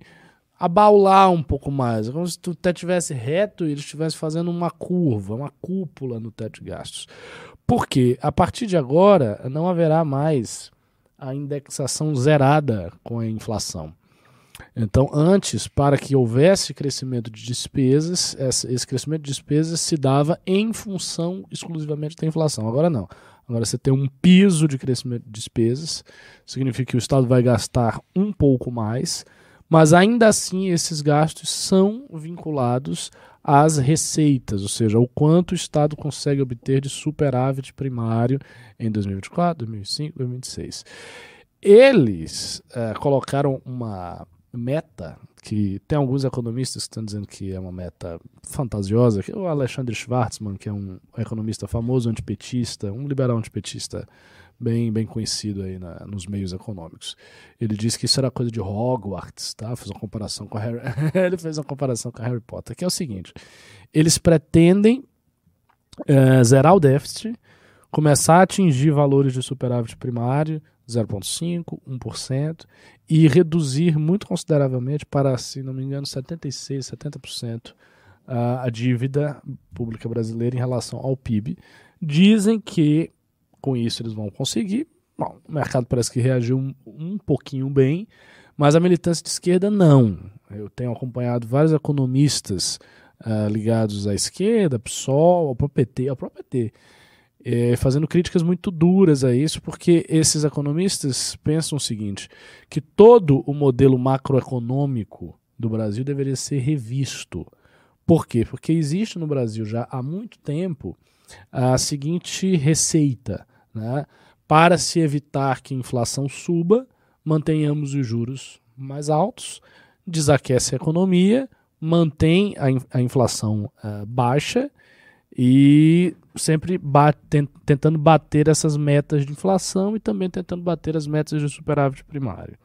abaular um pouco mais. É como se o teto estivesse reto e ele estivesse fazendo uma curva, uma cúpula no teto de gastos. Porque a partir de agora não haverá mais a indexação zerada com a inflação. Então, antes, para que houvesse crescimento de despesas, esse crescimento de despesas se dava em função exclusivamente da inflação. Agora não. Agora você tem um piso de crescimento de despesas, significa que o Estado vai gastar um pouco mais, mas ainda assim esses gastos são vinculados às receitas, ou seja, o quanto o Estado consegue obter de superávit primário em 2024, 2025, 2026. Eles eh, colocaram uma meta que tem alguns economistas que estão dizendo que é uma meta fantasiosa, que é o Alexandre Schwartzman, que é um economista famoso antipetista, um liberal antipetista bem, bem conhecido aí na- nos meios econômicos. Ele disse que isso era coisa de Hogwarts, tá? Fez uma comparação com Harry, ele fez uma comparação com Harry Potter, que é o seguinte: eles pretendem eh, zerar o déficit, começar a atingir valores de superávit primário, 0,5%, 1%, e reduzir muito consideravelmente para, se não me engano, 76%, 70% a, a dívida pública brasileira em relação ao PIB. Dizem que com isso eles vão conseguir. Bom, o mercado parece que reagiu um, um pouquinho bem, mas a militância de esquerda não. Eu tenho acompanhado vários economistas uh, ligados à esquerda, PSOL, ao próprio PT, ao próprio PT, é, fazendo críticas muito duras a isso, porque esses economistas pensam o seguinte: que todo o modelo macroeconômico do Brasil deveria ser revisto. Por quê? Porque existe no Brasil já há muito tempo a seguinte receita: né? para se evitar que a inflação suba, mantenhamos os juros mais altos, desaquece a economia, mantém a, in a inflação uh, baixa e sempre tentando bater essas metas de inflação e também tentando bater as metas de superávit primário.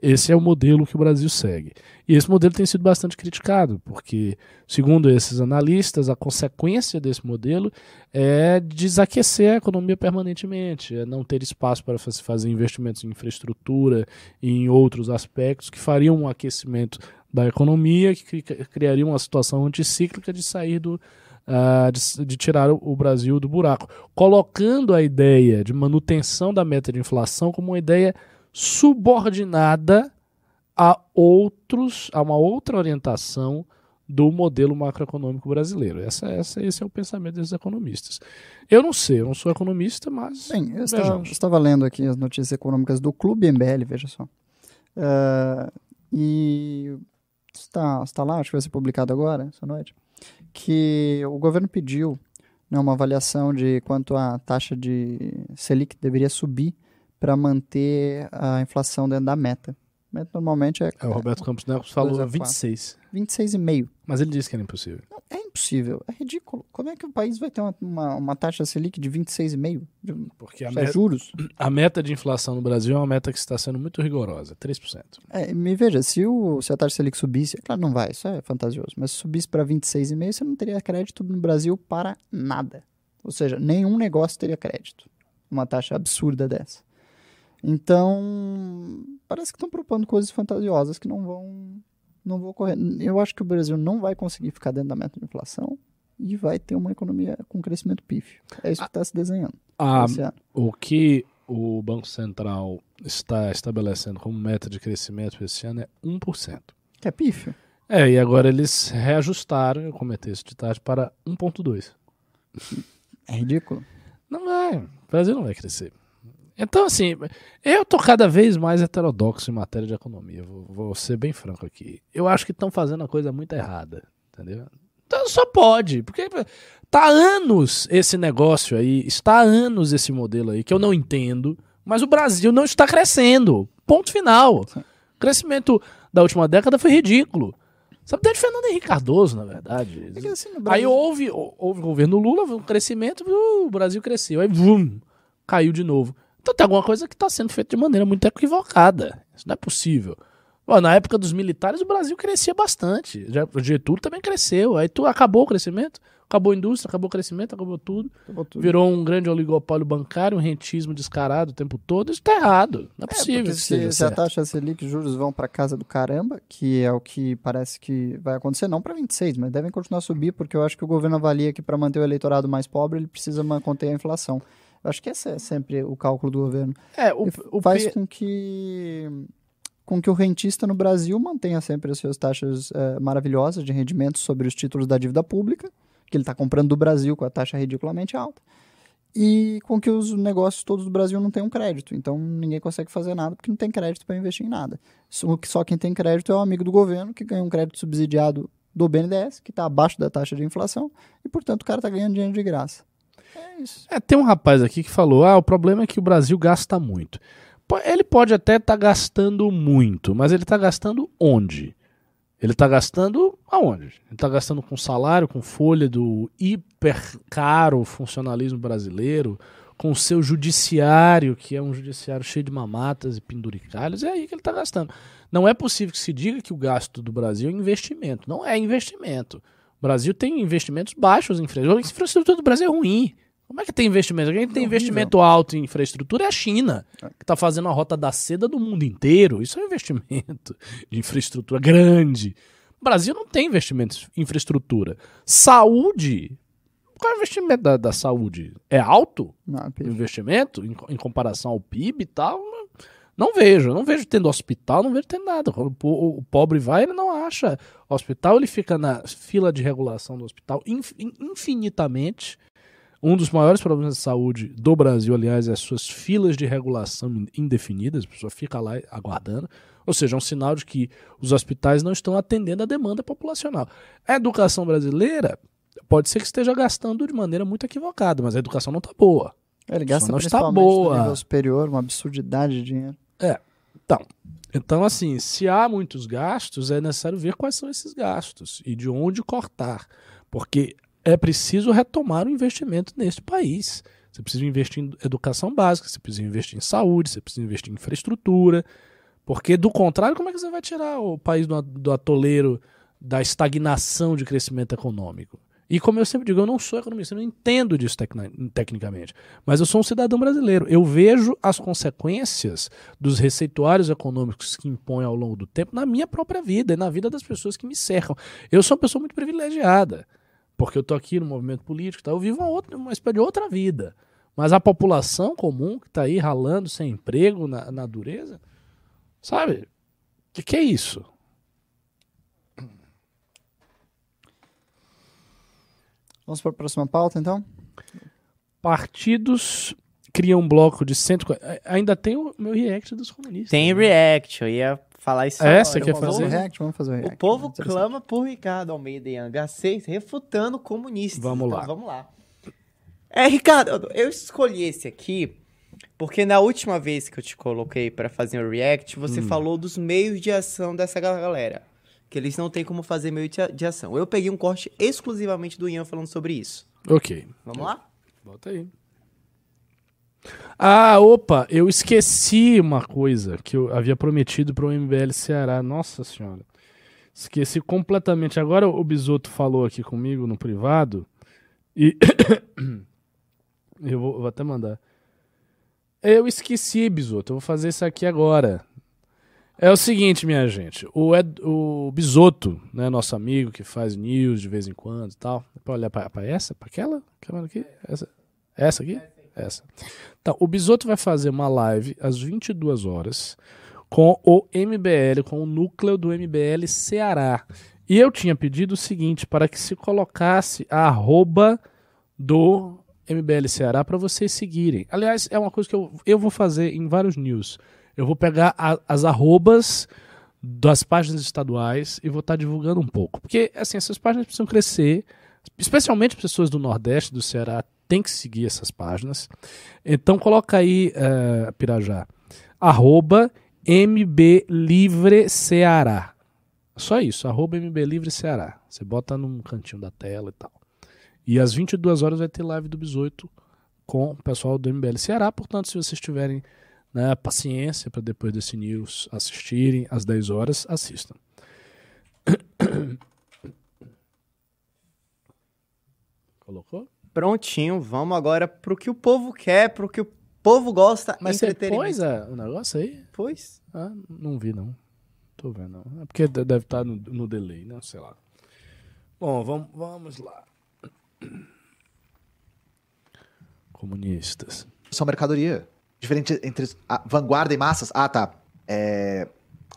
Esse é o modelo que o Brasil segue. E esse modelo tem sido bastante criticado, porque, segundo esses analistas, a consequência desse modelo é desaquecer a economia permanentemente, é não ter espaço para fazer investimentos em infraestrutura e em outros aspectos que fariam um aquecimento da economia, que criaria uma situação anticíclica de sair do, Uh, de, de, tirar o, o, Brasil do buraco, colocando a ideia de manutenção da meta de inflação como uma ideia subordinada a outros, a uma outra orientação do modelo macroeconômico brasileiro. Essa, essa, esse é o pensamento desses economistas. Eu não sei, eu não sou economista, mas. Bem, eu estava, estava, lendo aqui as notícias econômicas do Clube MBL, veja só. Uh, e está, está lá, acho que vai ser publicado agora, essa noite, que o governo pediu né, uma avaliação de quanto a taxa de Selic deveria subir para manter a inflação dentro da meta. meta normalmente é. é o Roberto Campos Neto falou 26. 26,5. Mas ele disse que era impossível. Não, é impossível, é ridículo. Como é que o país vai ter uma, uma, uma taxa Selic de 26,5? Porque a meta, juros? A meta de inflação no Brasil é uma meta que está sendo muito rigorosa, 3%. É, me veja, se, o, se a taxa Selic subisse, claro, não vai, isso é fantasioso, mas se subisse para 26,5, você não teria crédito no Brasil para nada. Ou seja, nenhum negócio teria crédito. Uma taxa absurda dessa. Então, parece que estão propondo coisas fantasiosas que não vão, não vão ocorrer. Eu acho que o Brasil não vai conseguir ficar dentro da meta de inflação e vai ter uma economia com crescimento pífio. É isso que está se desenhando. Ah, o que o Banco Central está estabelecendo como meta de crescimento esse ano é 1%. Que é pífio? É, e agora eles reajustaram, eu comentei isso de tarde, para 1,2%. É ridículo. Não vai. O Brasil não vai crescer. Então, assim, eu tô cada vez mais heterodoxo em matéria de economia. Vou, vou ser bem franco aqui. Eu acho que estão fazendo a coisa muito errada, entendeu? Então só pode, porque tá há anos esse negócio aí, está há anos esse modelo aí, que eu não entendo, mas o Brasil não está crescendo. Ponto final. O crescimento da última década foi ridículo. Sabe desde Fernando Henrique Cardoso, na verdade. É assim, Brasil... Aí houve, houve o governo Lula, um crescimento, o Brasil cresceu. Aí, vum, caiu de novo. Então tem alguma coisa que está sendo feita de maneira muito equivocada. Isso não é possível. Bom, na época dos militares, o Brasil crescia bastante. O Getúlio também cresceu. Aí tu, acabou o crescimento, acabou a indústria, acabou o crescimento, acabou tudo. acabou tudo. Virou um grande oligopólio bancário, um rentismo descarado o tempo todo. Isso está errado. Não é, é possível. Se, se a taxa Selic juros vão para casa do caramba, que é o que parece que vai acontecer, não para 26, mas devem continuar a subir, porque eu acho que o governo avalia que para manter o eleitorado mais pobre, ele precisa conter a inflação. Acho que esse é sempre o cálculo do governo. É, o, o faz P... com que com que o rentista no Brasil mantenha sempre as suas taxas é, maravilhosas de rendimento sobre os títulos da dívida pública, que ele está comprando do Brasil com a taxa ridiculamente alta, e com que os negócios todos do Brasil não tenham crédito. Então ninguém consegue fazer nada porque não tem crédito para investir em nada. Só, só quem tem crédito é o amigo do governo que ganha um crédito subsidiado do BNDES, que está abaixo da taxa de inflação, e portanto o cara está ganhando dinheiro de graça. É isso. É, tem um rapaz aqui que falou: ah, o problema é que o Brasil gasta muito. Ele pode até estar tá gastando muito, mas ele está gastando onde? Ele está gastando aonde? Ele está gastando com salário, com folha do hiper caro funcionalismo brasileiro, com o seu judiciário, que é um judiciário cheio de mamatas e penduricalhos, é aí que ele está gastando. Não é possível que se diga que o gasto do Brasil é investimento. Não é investimento. O Brasil tem investimentos baixos em infraestrutura. A infraestrutura do Brasil é ruim. Como é que tem investimento? Quem tem investimento alto em infraestrutura é a China, que está fazendo a rota da seda do mundo inteiro. Isso é um investimento de infraestrutura grande. O Brasil não tem investimento em infraestrutura. Saúde. Qual é o investimento da, da saúde? É alto Não, o investimento em, em comparação ao PIB e tal? Não vejo. Não vejo tendo hospital, não vejo tendo nada. Quando o, o pobre vai, ele não acha hospital, ele fica na fila de regulação do hospital inf- in- infinitamente. Um dos maiores problemas de saúde do Brasil, aliás, é as suas filas de regulação in- indefinidas. A pessoa fica lá aguardando. Ou seja, é um sinal de que os hospitais não estão atendendo a demanda populacional. A educação brasileira pode ser que esteja gastando de maneira muito equivocada, mas a educação não está boa. Ele gasta não está boa. nível superior, uma absurdidade de dinheiro. É. Então, então, assim, se há muitos gastos, é necessário ver quais são esses gastos e de onde cortar. Porque é preciso retomar o investimento neste país. Você precisa investir em educação básica, você precisa investir em saúde, você precisa investir em infraestrutura. Porque, do contrário, como é que você vai tirar o país do, atoleiro da estagnação de crescimento econômico? E como eu sempre digo, eu não sou economista, eu não entendo disso tecnicamente. Mas eu sou um cidadão brasileiro. Eu vejo as consequências dos receituários econômicos que impõem ao longo do tempo na minha própria vida e na vida das pessoas que me cercam. Eu sou uma pessoa muito privilegiada, porque eu estou aqui no movimento político, tá? eu vivo uma, outra, uma espécie de outra vida. Mas a população comum que está aí ralando sem emprego na, na dureza, sabe? O que, que é isso? Vamos para a próxima pauta, então? Partidos criam um bloco de 140. Ainda tem o meu react dos comunistas. Tem né? react, eu ia falar isso É, agora. você quer Vamos fazer o fazer? react? Vamos fazer o react. O povo clama por Ricardo Almeida em H6 refutando comunistas. Vamos Então, lá. Vamos lá. É, Ricardo, eu escolhi esse aqui porque na última vez que eu te coloquei pra fazer o react, você Hum. falou dos meios de ação dessa galera. Que eles não têm como fazer meio de, ação. Eu peguei um corte exclusivamente do Ian falando sobre isso. Ok. Vamos lá? Bota aí. Ah, opa, eu esqueci uma coisa que eu havia prometido para o MBL Ceará. Nossa senhora. Esqueci completamente. Agora o Bisoto falou aqui comigo no privado e eu vou, vou até mandar. Eu esqueci, Bisoto. Eu vou fazer isso aqui agora. É o seguinte, minha gente. O, Ed, o Bisoto, né, nosso amigo que faz news de vez em quando e tal. Pra olhar pra essa? Pra aquela? Aquela aqui? Essa? Essa aqui? Essa. Então, o Bisoto vai fazer uma live às 22 horas com o MBL, com o núcleo do MBL Ceará. E eu tinha pedido o seguinte, para que se colocasse a arroba do MBL Ceará para vocês seguirem. Aliás, é uma coisa que eu, eu vou fazer em vários news. Eu vou pegar a- as arrobas das páginas estaduais e vou estar divulgando um pouco. Porque, assim, essas páginas precisam crescer, especialmente pessoas do Nordeste, do Ceará, tem que seguir essas páginas. Então, coloca aí, eh, Pirajá, arroba MB Livre Ceará. Só isso, arroba MB Livre Ceará. Você bota num cantinho da tela e tal. E às 22 horas vai ter live do Bisoito com o pessoal do MBL Ceará. Portanto, se vocês tiverem né, paciência para depois desse news assistirem às 10 horas, assistam. Colocou? Prontinho, vamos agora pro que o povo quer, pro que o povo gosta. Mas você pôs a- o negócio aí? Pois. Ah, não vi não. Tô vendo não. É porque de- deve estar no, no delay, né? Sei lá. Bom, vamos, vamos lá. Comunistas. são mercadoria. Diferente entre a vanguarda e massas. Ah, tá. É,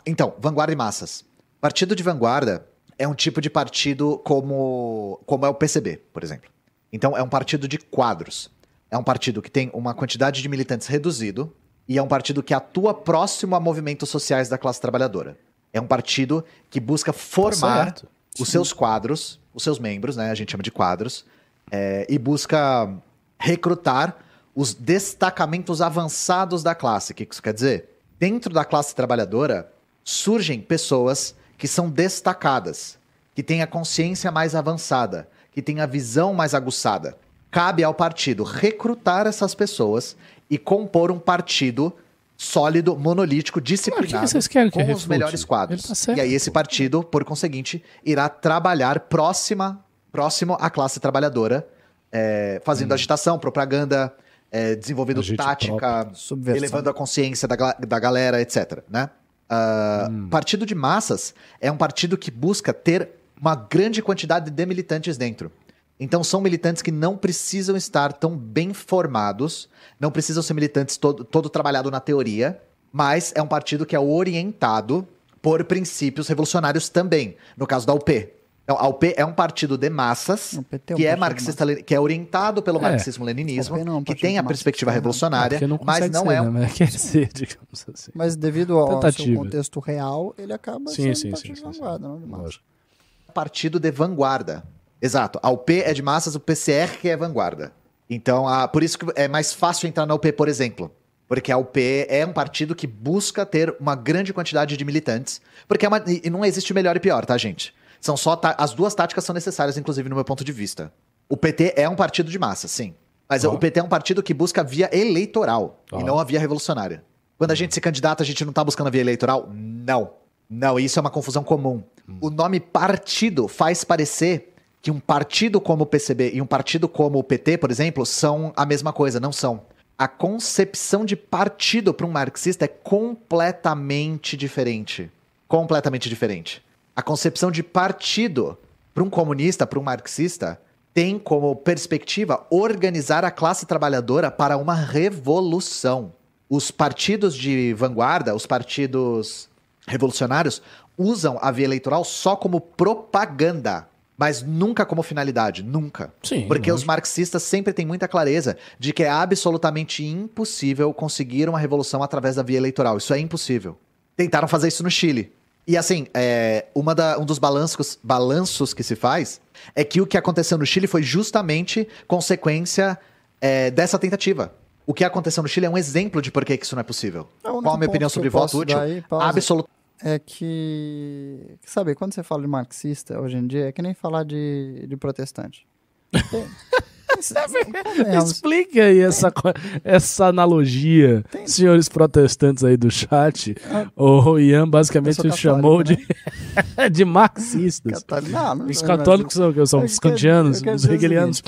Então, vanguarda e massas. Partido de vanguarda é um tipo de partido como, como é o PCB, por exemplo. Então, é um partido de quadros. É um partido que tem uma quantidade de militantes reduzido e é um partido que atua próximo a movimentos sociais da classe trabalhadora. É um partido que busca formar certo. os seus quadros, os seus membros, né? A gente chama de quadros, é, e busca recrutar os destacamentos avançados da classe. O que isso quer dizer? Dentro da classe trabalhadora surgem pessoas que são destacadas, que têm a consciência mais avançada, que têm a visão mais aguçada. Cabe ao partido recrutar essas pessoas e compor um partido sólido, monolítico, disciplinado, querem que com os refute? melhores quadros. Tá e aí esse partido, por conseguinte, irá trabalhar próxima, próximo à classe trabalhadora é, fazendo agitação, propaganda, é, desenvolvendo Agite tática, elevando a consciência da, da galera, etc. Né? Ah, Partido de massas é um partido que busca ter uma grande quantidade de militantes dentro. Então são militantes que não precisam estar tão bem formados, não precisam ser militantes todo, todo trabalhado na teoria, mas é um partido que é orientado por princípios revolucionários também, no caso da UP. Então, a UP é um partido de massas, é um que é marxista, que é orientado pelo É. marxismo-leninismo, é um que tem a perspectiva não. revolucionária, não mas não ser, é um né? Mas quer ser, digamos assim. Mas devido ao seu Tentativa. contexto real, ele acaba Sim, sendo sim, um partido sim, de sim. vanguarda, não de massa. Lógico. Partido de vanguarda. Exato. A UP é de massas, o PCR que é vanguarda. Então, a, por isso que é mais fácil entrar na UP, por exemplo. Porque a UP é um partido que busca ter uma grande quantidade de militantes. Porque é uma- e não existe melhor e pior, tá, gente? São só tá- as duas táticas são necessárias, inclusive, no meu ponto de vista. O PT é um partido de massa, sim. Mas Ó. o PT é um partido que busca via eleitoral e não a via revolucionária. Quando a gente se candidata, a gente não tá buscando a via eleitoral? Não. Não, isso é uma confusão comum. O nome partido faz parecer que um partido como o PCB e um partido como o PT, por exemplo, são a mesma coisa. Não são. A concepção de partido para um marxista é completamente diferente. Completamente diferente. A concepção de partido para um comunista, para um marxista, tem como perspectiva organizar a classe trabalhadora para uma revolução. Os partidos de vanguarda, os partidos revolucionários, usam a via eleitoral só como propaganda, mas nunca como finalidade, nunca. Sim, Porque os marxistas sempre têm muita clareza de que é absolutamente impossível conseguir uma revolução através da via eleitoral. Isso é impossível. Tentaram fazer isso no Chile. E assim, é, uma da- um dos balanços, balanços que se faz é que o que aconteceu no Chile foi justamente consequência é, dessa tentativa. O que aconteceu no Chile é um exemplo de por que isso não é possível. É Qual a minha opinião sobre voto útil? dar aí, pausa. Absolut É que, sabe, quando você fala de marxista hoje em dia, é que nem falar de, de protestante. Tem- Convenhamos. Explique aí essa, essa analogia, Tem- senhores protestantes aí do chat. O Ian basicamente se chamou de, católico, de marxistas. Católico- Não, não Os não é católicos são, são Eu os kantianos, os hegelianos.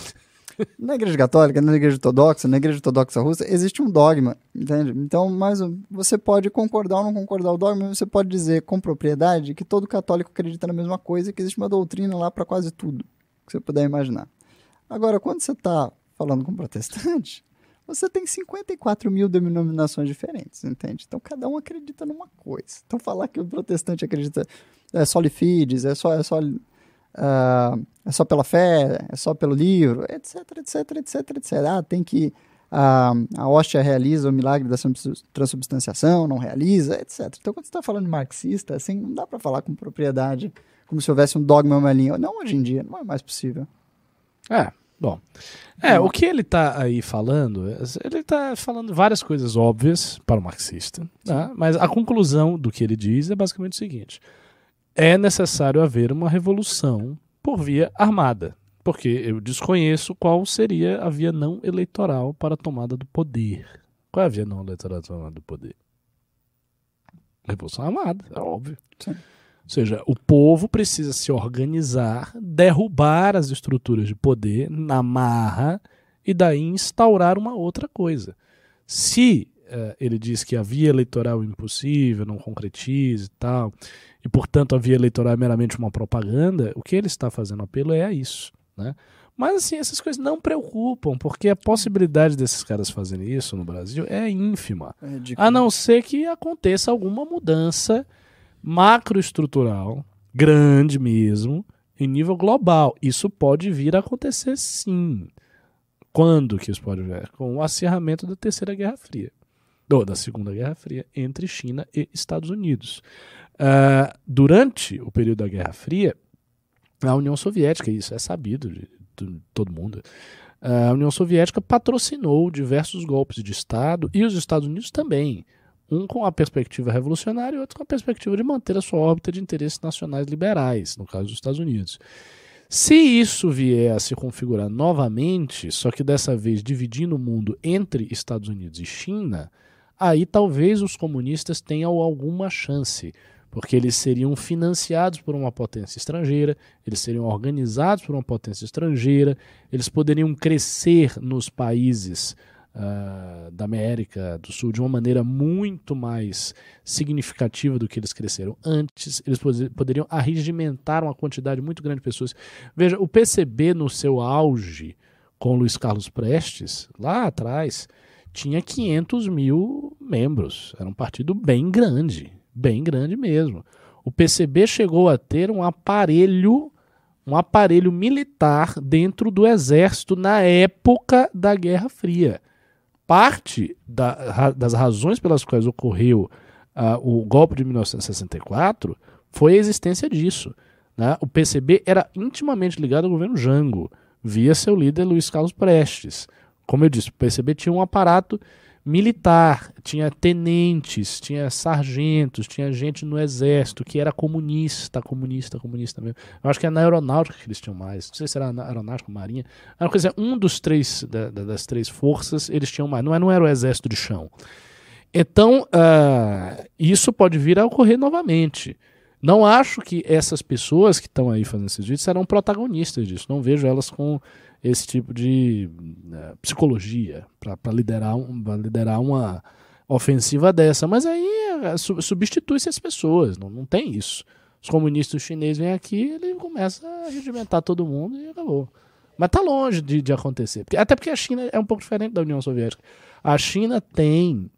Na igreja católica, na igreja ortodoxa, na igreja ortodoxa russa, existe um dogma, entende? Então, mais um- você pode concordar ou não concordar o dogma, mas você pode dizer com propriedade que todo católico acredita na mesma coisa e que existe uma doutrina lá para quase tudo que você puder imaginar. Agora, quando você está falando com protestante, você tem 54 mil denominações diferentes, entende? Então, cada um acredita numa coisa. Então, falar que o protestante acredita é só lifides, é só, é só ah, é só pela fé, é só pelo livro, etc, etc, etc, etc. Ah, tem que. ah, a hóstia realiza o milagre da subs- transubstanciação, não realiza, etc. Então, quando você está falando de marxista, assim, não dá para falar com propriedade, como se houvesse um dogma, uma linha. Não hoje em dia, não é mais possível. É, bom. É, o que ele tá aí falando, ele tá falando várias coisas óbvias para o marxista, tá? mas a conclusão do que ele diz é basicamente o seguinte: é necessário haver uma revolução por via armada, porque eu desconheço qual seria a via não eleitoral para a tomada do poder. Qual é a via não eleitoral para a tomada do poder? Revolução armada, é óbvio. Sim. Ou seja, o povo precisa se organizar, derrubar as estruturas de poder na marra e daí instaurar uma outra coisa. Se eh, ele diz que a via eleitoral é impossível, não concretiza e tal, e portanto a via eleitoral é meramente uma propaganda, o que ele está fazendo apelo é a isso. Né? Mas assim, essas coisas não preocupam, porque a possibilidade desses caras fazerem isso no Brasil é ínfima. É. A não ser que aconteça alguma mudança macroestrutural, grande mesmo, em nível global. Isso pode vir a acontecer sim. Quando que isso pode vir? Com o acirramento da Terceira Guerra Fria. Da Segunda Guerra Fria entre China e Estados Unidos. Ah, durante o período da Guerra Fria, a União Soviética, isso é sabido de, de todo mundo, a União Soviética patrocinou diversos golpes de Estado e os Estados Unidos também. Um com a perspectiva revolucionária e outro com a perspectiva de manter a sua órbita de interesses nacionais liberais, no caso dos Estados Unidos. Se isso vier a se configurar novamente, só que dessa vez dividindo o mundo entre Estados Unidos e China, aí talvez os comunistas tenham alguma chance. porque eles seriam financiados por uma potência estrangeira, eles seriam organizados por uma potência estrangeira, eles poderiam crescer nos países ah, da América do Sul de uma maneira muito mais significativa do que eles cresceram antes, eles pode- poderiam arregimentar uma quantidade muito grande de pessoas. Veja, o PCB no seu auge, com Luiz Carlos Prestes, lá atrás, tinha 500 mil membros. Era um partido bem grande, bem grande mesmo. O PCB chegou a ter um aparelho, um aparelho militar dentro do exército na época da Guerra Fria. Parte da- das razões pelas quais ocorreu ah, o golpe de 1964 foi a existência disso. né? O PCB era intimamente ligado ao governo Jango, via seu líder Luiz Carlos Prestes. Como eu disse, PCB tinha um aparato militar, tinha tenentes, tinha sargentos, tinha gente no exército que era comunista, comunista, comunista mesmo. Eu acho que é na aeronáutica que eles tinham mais. Não sei se era na aeronáutica, marinha. Era coisa, um dos três da- da- das três forças eles tinham mais. Não, é- não era o exército de chão. Então, ah, isso pode vir a ocorrer novamente. Não acho que essas pessoas que estão aí fazendo esses vídeos serão protagonistas disso. Não vejo elas com esse tipo de eh, psicologia para liderar, um, liderar uma ofensiva dessa. Mas aí eh, su- substitui-se as pessoas. Não, não tem isso. Os comunistas chineses vêm aqui, ele começa a regimentar todo mundo e acabou. Mas tá longe de, de acontecer. Porque- até porque a China é um pouco diferente da União Soviética. A China tem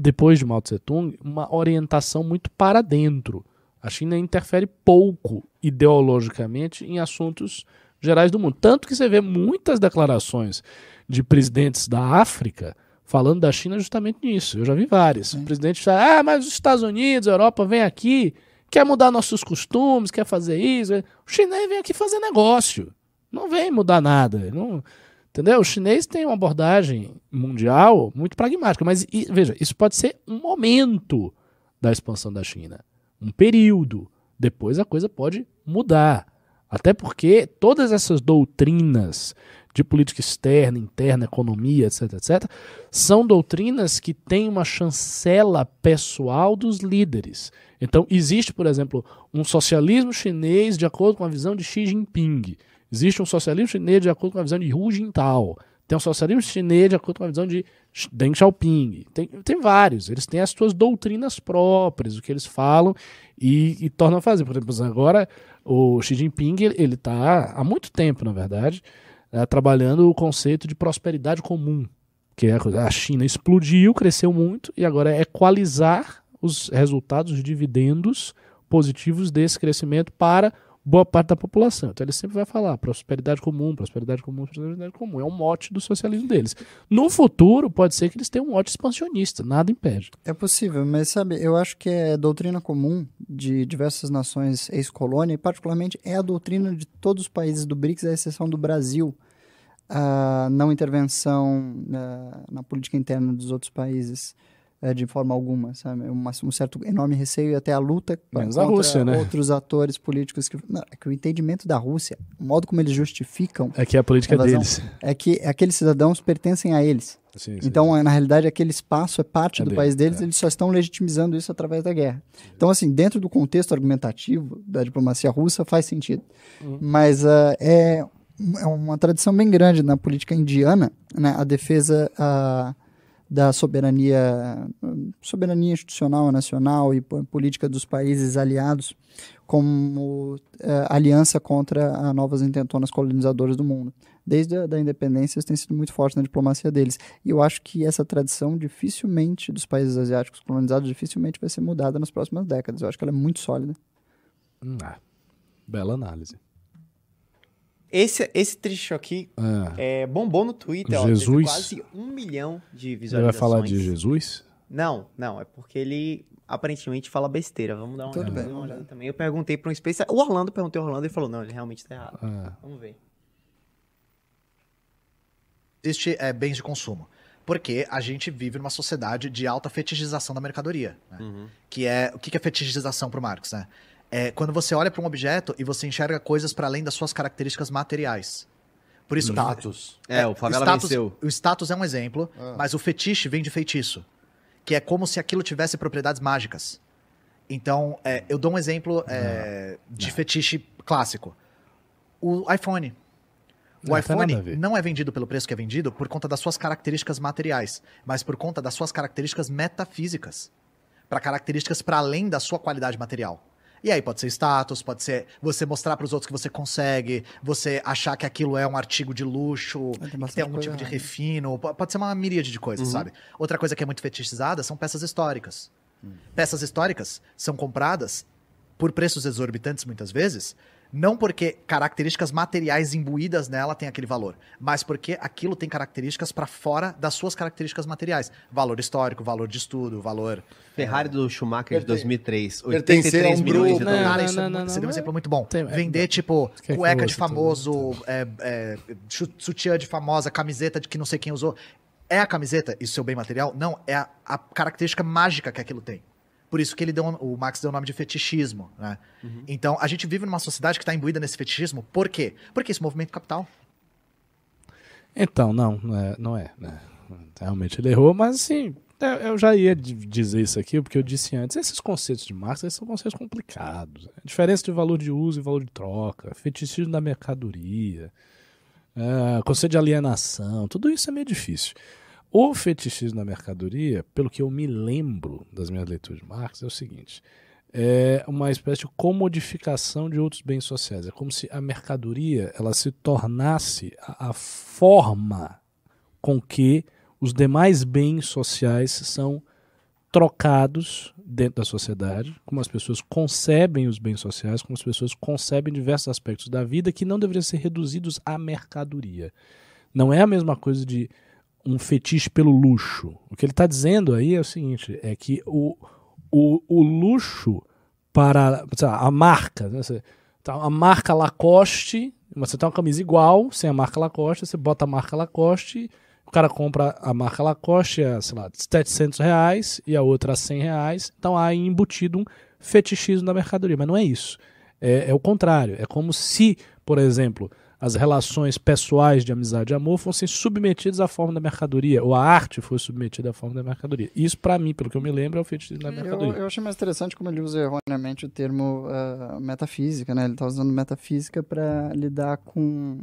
depois de Mao Tse Tung, uma orientação muito para dentro. A China interfere pouco ideologicamente em assuntos gerais do mundo. Tanto que você vê muitas declarações de presidentes da África falando da China justamente nisso. Eu já vi várias. O presidente fala, ah, mas os Estados Unidos, a Europa vem aqui, quer mudar nossos costumes, quer fazer isso. O chinês vem aqui fazer negócio. Não vem mudar nada. Não, Entendeu? O chinês tem uma abordagem mundial muito pragmática, mas veja, isso pode ser um momento da expansão da China, um período. Depois a coisa pode mudar. Até porque todas essas doutrinas de política externa, interna, economia, etc, etc, são doutrinas que têm uma chancela pessoal dos líderes. Então, existe, por exemplo, um socialismo chinês de acordo com a visão de Xi Jinping. Existe um socialismo chinês de acordo com a visão de Hu Jintao. Tem um socialismo chinês de acordo com a visão de Deng Xiaoping. Tem, tem vários. Eles têm as suas doutrinas próprias, o que eles falam e, e tornam a fazer. Por exemplo, agora o Xi Jinping ele está há muito tempo, na verdade, eh, trabalhando o conceito de prosperidade comum. Que é a China explodiu, cresceu muito e agora é equalizar os resultados, os dividendos positivos desse crescimento para boa parte da população. Então ele sempre vai falar prosperidade comum, prosperidade comum, prosperidade comum. É um mote do socialismo deles. No futuro, pode ser que eles tenham um mote expansionista, nada impede. É possível, mas sabe, eu acho que é doutrina comum de diversas nações ex-colônia, e particularmente é a doutrina de todos os países do BRICS, à exceção do Brasil, a não intervenção na, na política interna dos outros países eh, de forma alguma, sabe? Uma, um certo enorme receio e até a luta Menos a contra Rússia, né? outros atores políticos que... Não, é que o entendimento da Rússia, o modo como eles justificam É que é a política Invasão. deles. é que aqueles cidadãos pertencem a eles. Sim, sim, Então, na realidade, aquele espaço é parte É do dele, país deles, é. eles só estão legitimizando isso através da guerra. Então, assim, dentro do contexto argumentativo da diplomacia russa, faz sentido. Uhum. Mas ah, é, é uma tradição bem grande na política indiana, né, a defesa ah, da soberania, soberania institucional, nacional e po- política dos países aliados como eh, aliança contra a novas intentonas colonizadoras do mundo. Desde a da independência, isso tem sido muito forte na diplomacia deles. E eu acho que essa tradição dificilmente, dos países asiáticos colonizados, dificilmente vai ser mudada nas próximas décadas. Eu acho que ela é muito sólida. Ah, bela análise. Esse, esse trecho aqui Ah, é, bombou no Twitter, ó, Jesus. teve quase um milhão de visualizações. vai falar de Jesus? Não, não, é porque ele aparentemente fala besteira. Vamos dar uma, Tudo olhada, bem, dar uma olhada também. Eu perguntei para um especialista. O Orlando perguntei ao Orlando e ele falou: não, ele realmente tá errado. Ah, Vamos ver. existe é, bens de consumo. Porque a gente vive numa sociedade de alta fetichização da mercadoria. né? Que é. O que que é fetichização para o Marx, né? É quando você olha para um objeto e você enxerga coisas para além das suas características materiais. Por isso. Status. É, o favela status, venceu. O status é um exemplo, mas o fetiche vem de feitiço. Que é como se aquilo tivesse propriedades mágicas. Então, é, eu dou um exemplo é, de fetiche clássico. O iPhone. O Não, iPhone não é vendido pelo preço que é vendido por conta das suas características materiais, mas por conta das suas características metafísicas. Para características para além da sua qualidade material. E aí pode ser status, pode ser você mostrar para os outros que você consegue, você achar que aquilo é um artigo de luxo, Tem que tem algum tipo de errada. refino, po- pode ser uma miríade de coisas, sabe? Outra coisa que é muito fetichizada são peças históricas. Peças históricas são compradas por preços exorbitantes muitas vezes, não porque características materiais imbuídas nela têm aquele valor, mas porque aquilo tem características para fora das suas características materiais. Valor histórico, valor de estudo, valor. Ferrari do Schumacher de Perten- 2003. pertencer a 83 um milhões de dólares. Não, Cara, isso é não, muito- não, você deu um não. exemplo muito bom. Tem- Vender, tipo, cueca de famoso, é, é, sutiã de famosa, camiseta de que não sei quem usou. É a camiseta e seu bem material? Não, é a, a característica mágica que aquilo tem. Por isso que ele deu, o Max deu o nome de fetichismo, né? Então, a gente vive numa sociedade que está imbuída nesse fetichismo. Por quê? Porque esse movimento capital. Então, não, não é. Não é né? Realmente ele errou, mas assim, eu- eu já ia di- dizer isso aqui, porque eu disse antes, esses conceitos de Marx são conceitos complicados. A diferença de valor de uso e valor de troca, fetichismo da mercadoria, é, conceito de alienação, tudo isso é meio difícil. O fetichismo da mercadoria, pelo que eu me lembro das minhas leituras de Marx, é o seguinte: é uma espécie de comodificação de outros bens sociais. É como se a mercadoria ela se tornasse a, a forma com que os demais bens sociais são trocados dentro da sociedade, como as pessoas concebem os bens sociais, como as pessoas concebem diversos aspectos da vida que não deveriam ser reduzidos à mercadoria. Não é a mesma coisa de um fetiche pelo luxo. O que ele está dizendo aí é o seguinte: é que o, o, o luxo para lá, a marca, né? Você- tá, a marca Lacoste, você tem uma camisa igual, sem a marca Lacoste, você bota a marca Lacoste, o cara compra a marca Lacoste a, sei lá, 700 reais e a outra a 100 reais, então há embutido um fetichismo da mercadoria, mas não é isso. É, é o contrário, é como se, por exemplo, as relações pessoais de amizade e amor fossem submetidas à forma da mercadoria, ou a arte fosse submetida à forma da mercadoria. Isso, pra mim, pelo que eu me lembro, é o fetichismo da Eu, mercadoria. eu achei mais interessante como ele usa erroneamente o termo ah, metafísica, né? Ele está usando metafísica para lidar com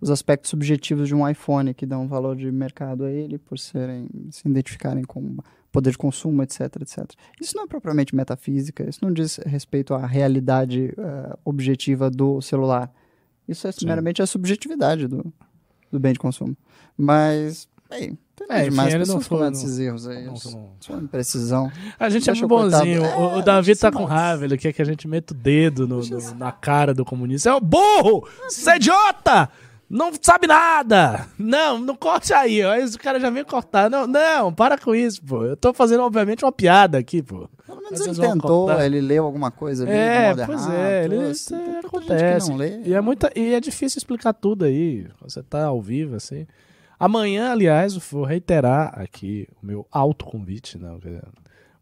os aspectos subjetivos de um iPhone, que dão um valor de mercado a ele por serem, se identificarem com poder de consumo, etc, etc. Isso não é propriamente metafísica, isso não diz respeito à realidade ah, objetiva do celular. Isso é meramente a subjetividade do, do bem de consumo. Mas, bem, tem É, enfim, demais não pessoas não- esses erros aí. não- é uma imprecisão. A gente é Deixa muito o coitado- bonzinho. É, o, o Davi tá com raiva, ele quer que a gente meta o dedo no- no- na cara do comunista. É o burro! Você é idiota! Não sabe nada! Não, não corte aí, ó. Esse cara já vem cortar. Não, não, para com isso, pô. Eu tô fazendo, obviamente, uma piada aqui, pô. Menos ele tentou, ele leu alguma coisa ali. É, pois errado, é, ele, assim, é, acontece. lê. E é, muita, e é difícil explicar tudo aí. Você tá ao vivo, assim. Amanhã, aliás, vou reiterar aqui o meu autoconvite, né, o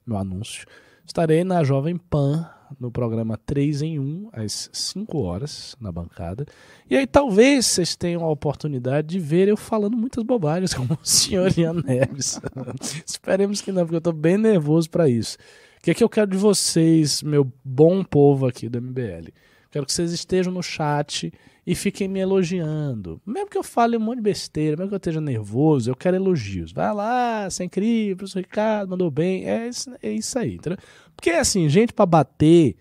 meu anúncio. Estarei na Jovem Pan, no programa 3 em 1, às 5 horas, na bancada. E aí talvez vocês tenham a oportunidade de ver eu falando muitas bobagens, como o senhor Ian Neves. Esperemos que não, porque eu tô bem nervoso para isso. Que é que eu quero de vocês, meu bom povo aqui do MBL? Quero que vocês estejam no chat e fiquem me elogiando. Mesmo que eu fale um monte de besteira, mesmo que eu esteja nervoso, eu quero elogios. Vai lá, você é incrível, professor Ricardo, mandou bem. É isso, é isso aí, entendeu? Porque, assim, gente pra bater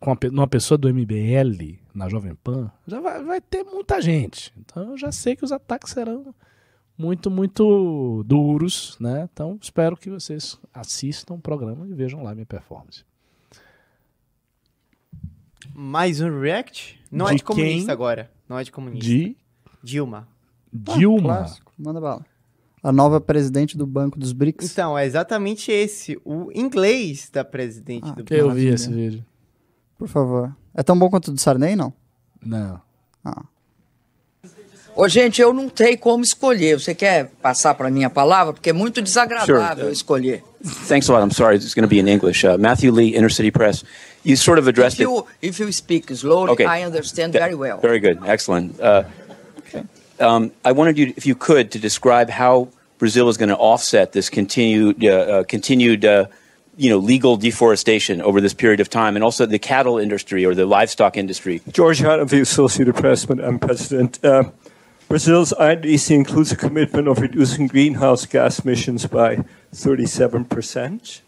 com uma, numa pessoa do MBL na Jovem Pan, já vai, vai ter muita gente. Então eu já sei que os ataques serão muito, muito duros, né? Então espero que vocês assistam o programa e vejam lá minha performance. Mais um react? Não é De de comunista quem? agora. Não é de comunista. De Dilma. Dilma. Clássico, manda bala. A nova presidente do Banco dos BRICS. Então, é exatamente esse. O inglês da presidente Ah, do que Eu vi esse vídeo. Por favor. É tão bom quanto o do Sarney, não? Não. Ah. Ô, gente, eu não tenho como escolher. Você quer passar para mim a palavra? Porque é muito desagradável Sure. escolher. Thanks a lot. I'm sorry. It's going to be in English. Uh, Matthew Lee, Inner City Press. You sort of addressed If it. if you speak slowly, Okay. I understand Th- very well. Very good. Excellent. Uh, um, I wanted you, if you could, to describe how Brazil is going to offset this continued, uh, uh, continued uh, you know, legal deforestation over this period of time, and also the cattle industry or the livestock industry. George Hunt of the Associated Press, Madam President. Uh, Brazil's INDC includes a commitment of reducing greenhouse gas emissions by 37%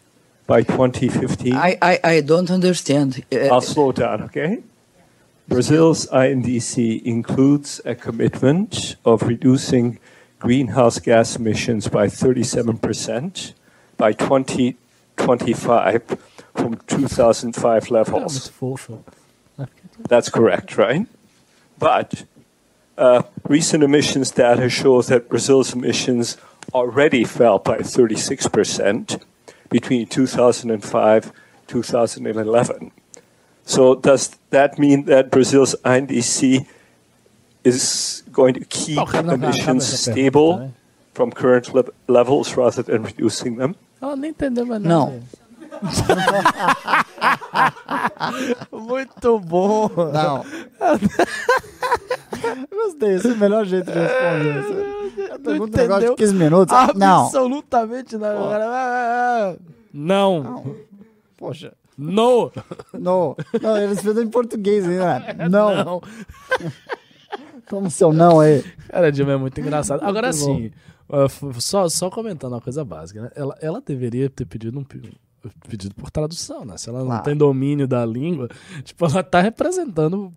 by 2015. I, I, I don't understand. Uh, I'll slow down, okay? Brazil's INDC includes a commitment of reducing greenhouse gas emissions by 37% by 2025 from 2005 levels. Fofo. That's correct, right? But uh, recent emissions data shows that Brazil's emissions already fell by 36% between 2005 2011. So does that mean that Brazil's INDC is going to keep Oh, cara, não, não, emissions acaba stable from current le- levels rather than reducing them? Ela nem entendeu mais Não. Muito bom. Não. Gostei, esse é o melhor jeito de responder. Você Não pergunta um negócio entendeu de 15 minutos. Não. absolutamente nada. Não. Poxa. No. Não. Não, eles fizeram em português ainda. Não. Não. Toma seu não aí. Cara, a Dilma é muito engraçado. Agora Muito uh, f- só, só comentando uma coisa básica, né? Ela, ela deveria ter pedido um pe- pedido por tradução, né? Se ela não Claro. tem domínio da língua, tipo, ela tá representando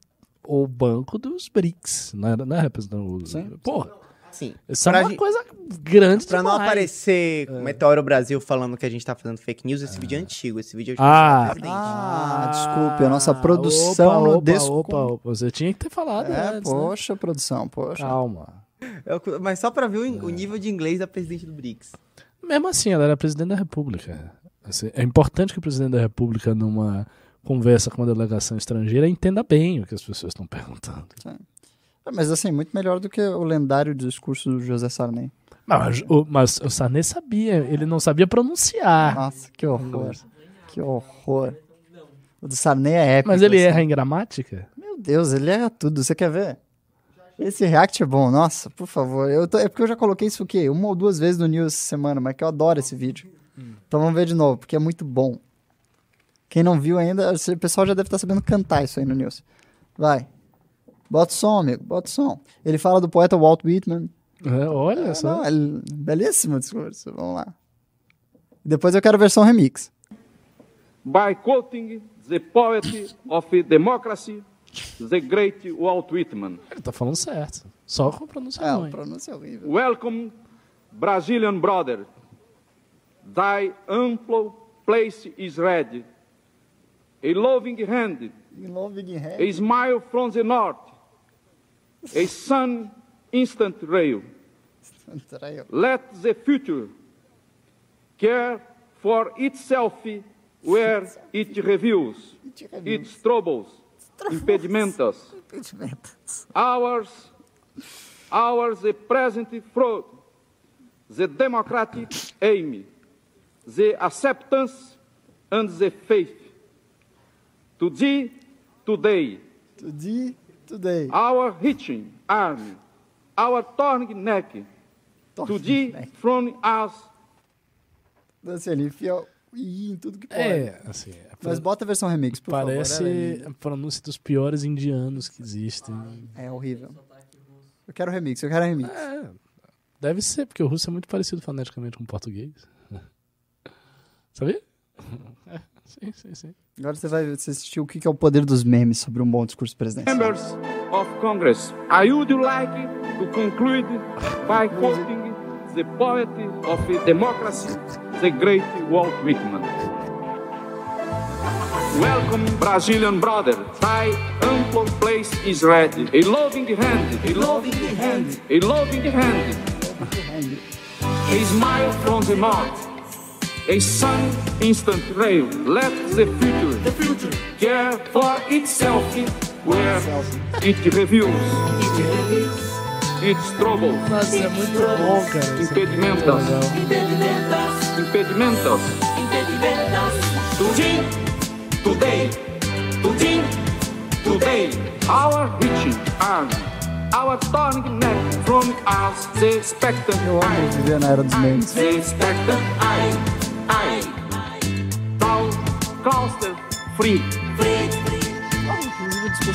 o banco dos BRICS, não é, não é representando os. Porra, Sim. isso é Pra uma gen- coisa grande Pra não aparecer Meteoro Brasil falando que a gente tá fazendo fake news, esse vídeo é antigo. Esse vídeo é Ah, 2010. Ah, desculpe, a nossa produção opa, no opa, opa, opa, Você tinha que ter falado É, antes, né? poxa, produção, poxa. Calma. Eu- mas só pra ver o, o nível de inglês da presidente do BRICS. Mesmo assim, ela era presidente da República. Assim, é importante que o presidente da República, numa conversa com uma delegação estrangeira, entenda bem o que as pessoas estão perguntando. É, Mas assim, muito melhor do que o lendário discurso do José Sarney. Mas o, mas o Sarney sabia, ele não sabia pronunciar. Nossa, que horror. Que horror. O do Sarney é épico. mas ele assim. erra em gramática? Meu Deus, ele erra tudo. Você quer ver? Esse react é bom. Nossa, por favor. Eu tô- É porque eu já coloquei isso o quê? Uma ou duas vezes no News essa semana, mas que eu adoro esse vídeo. Então vamos ver de novo, porque é muito bom. Quem não viu ainda, o pessoal já deve estar sabendo cantar isso aí no News. Vai. Bota o som, amigo. Bota o som. Ele fala do poeta Walt Whitman. É, olha Ah, só. não, é belíssimo discurso. Vamos lá. Depois eu quero a versão remix. by quoting the poet of democracy, the great Walt Whitman. Ele tá falando certo. Só com pronúncia É, ruim. a pronúncia é horrível. Welcome, Brazilian brother. Thy ample place is ready. A loving hand, Loving hand. a smile from the north, a sun instant rail. Traiu. Let the future care for itself where it reveals its troubles, impedimentos. Ours, ours the present fraud, the democratic aim, the acceptance and the faith. To thee, today, Today, today. our reaching arm, our torn neck, to thee from us Assim, ele enfia o i em tudo que pode. É, assim. é Mas bota a versão remix, por Parece favor. ela a pronúncia dos piores indianos que existem. É, é horrível. Eu quero remix, eu quero remix. É, deve ser, porque o russo é muito parecido foneticamente com o português. Sabia? É, sim, sim, sim. Agora você vai você assistir o que que é o poder dos memes sobre um bom discurso presidencial. members of Congress. I would like to conclude by quoting the poet of democracy, the great Walt Whitman. Welcome, Brazilian brother. Thy ample place is ready. A loving hand, a loving hand, a loving hand. A smile from the north. A sun instant rail. Let the future, the future care for itself where it reveals its troubles, Nossa, é muito bom, cara. Impedimentos, impedimentos. Today, today, today, today, our reaching arm, our turning neck from us, the expectant Eu amo viver na era dos memes. the expectant eye, eye. cluster free.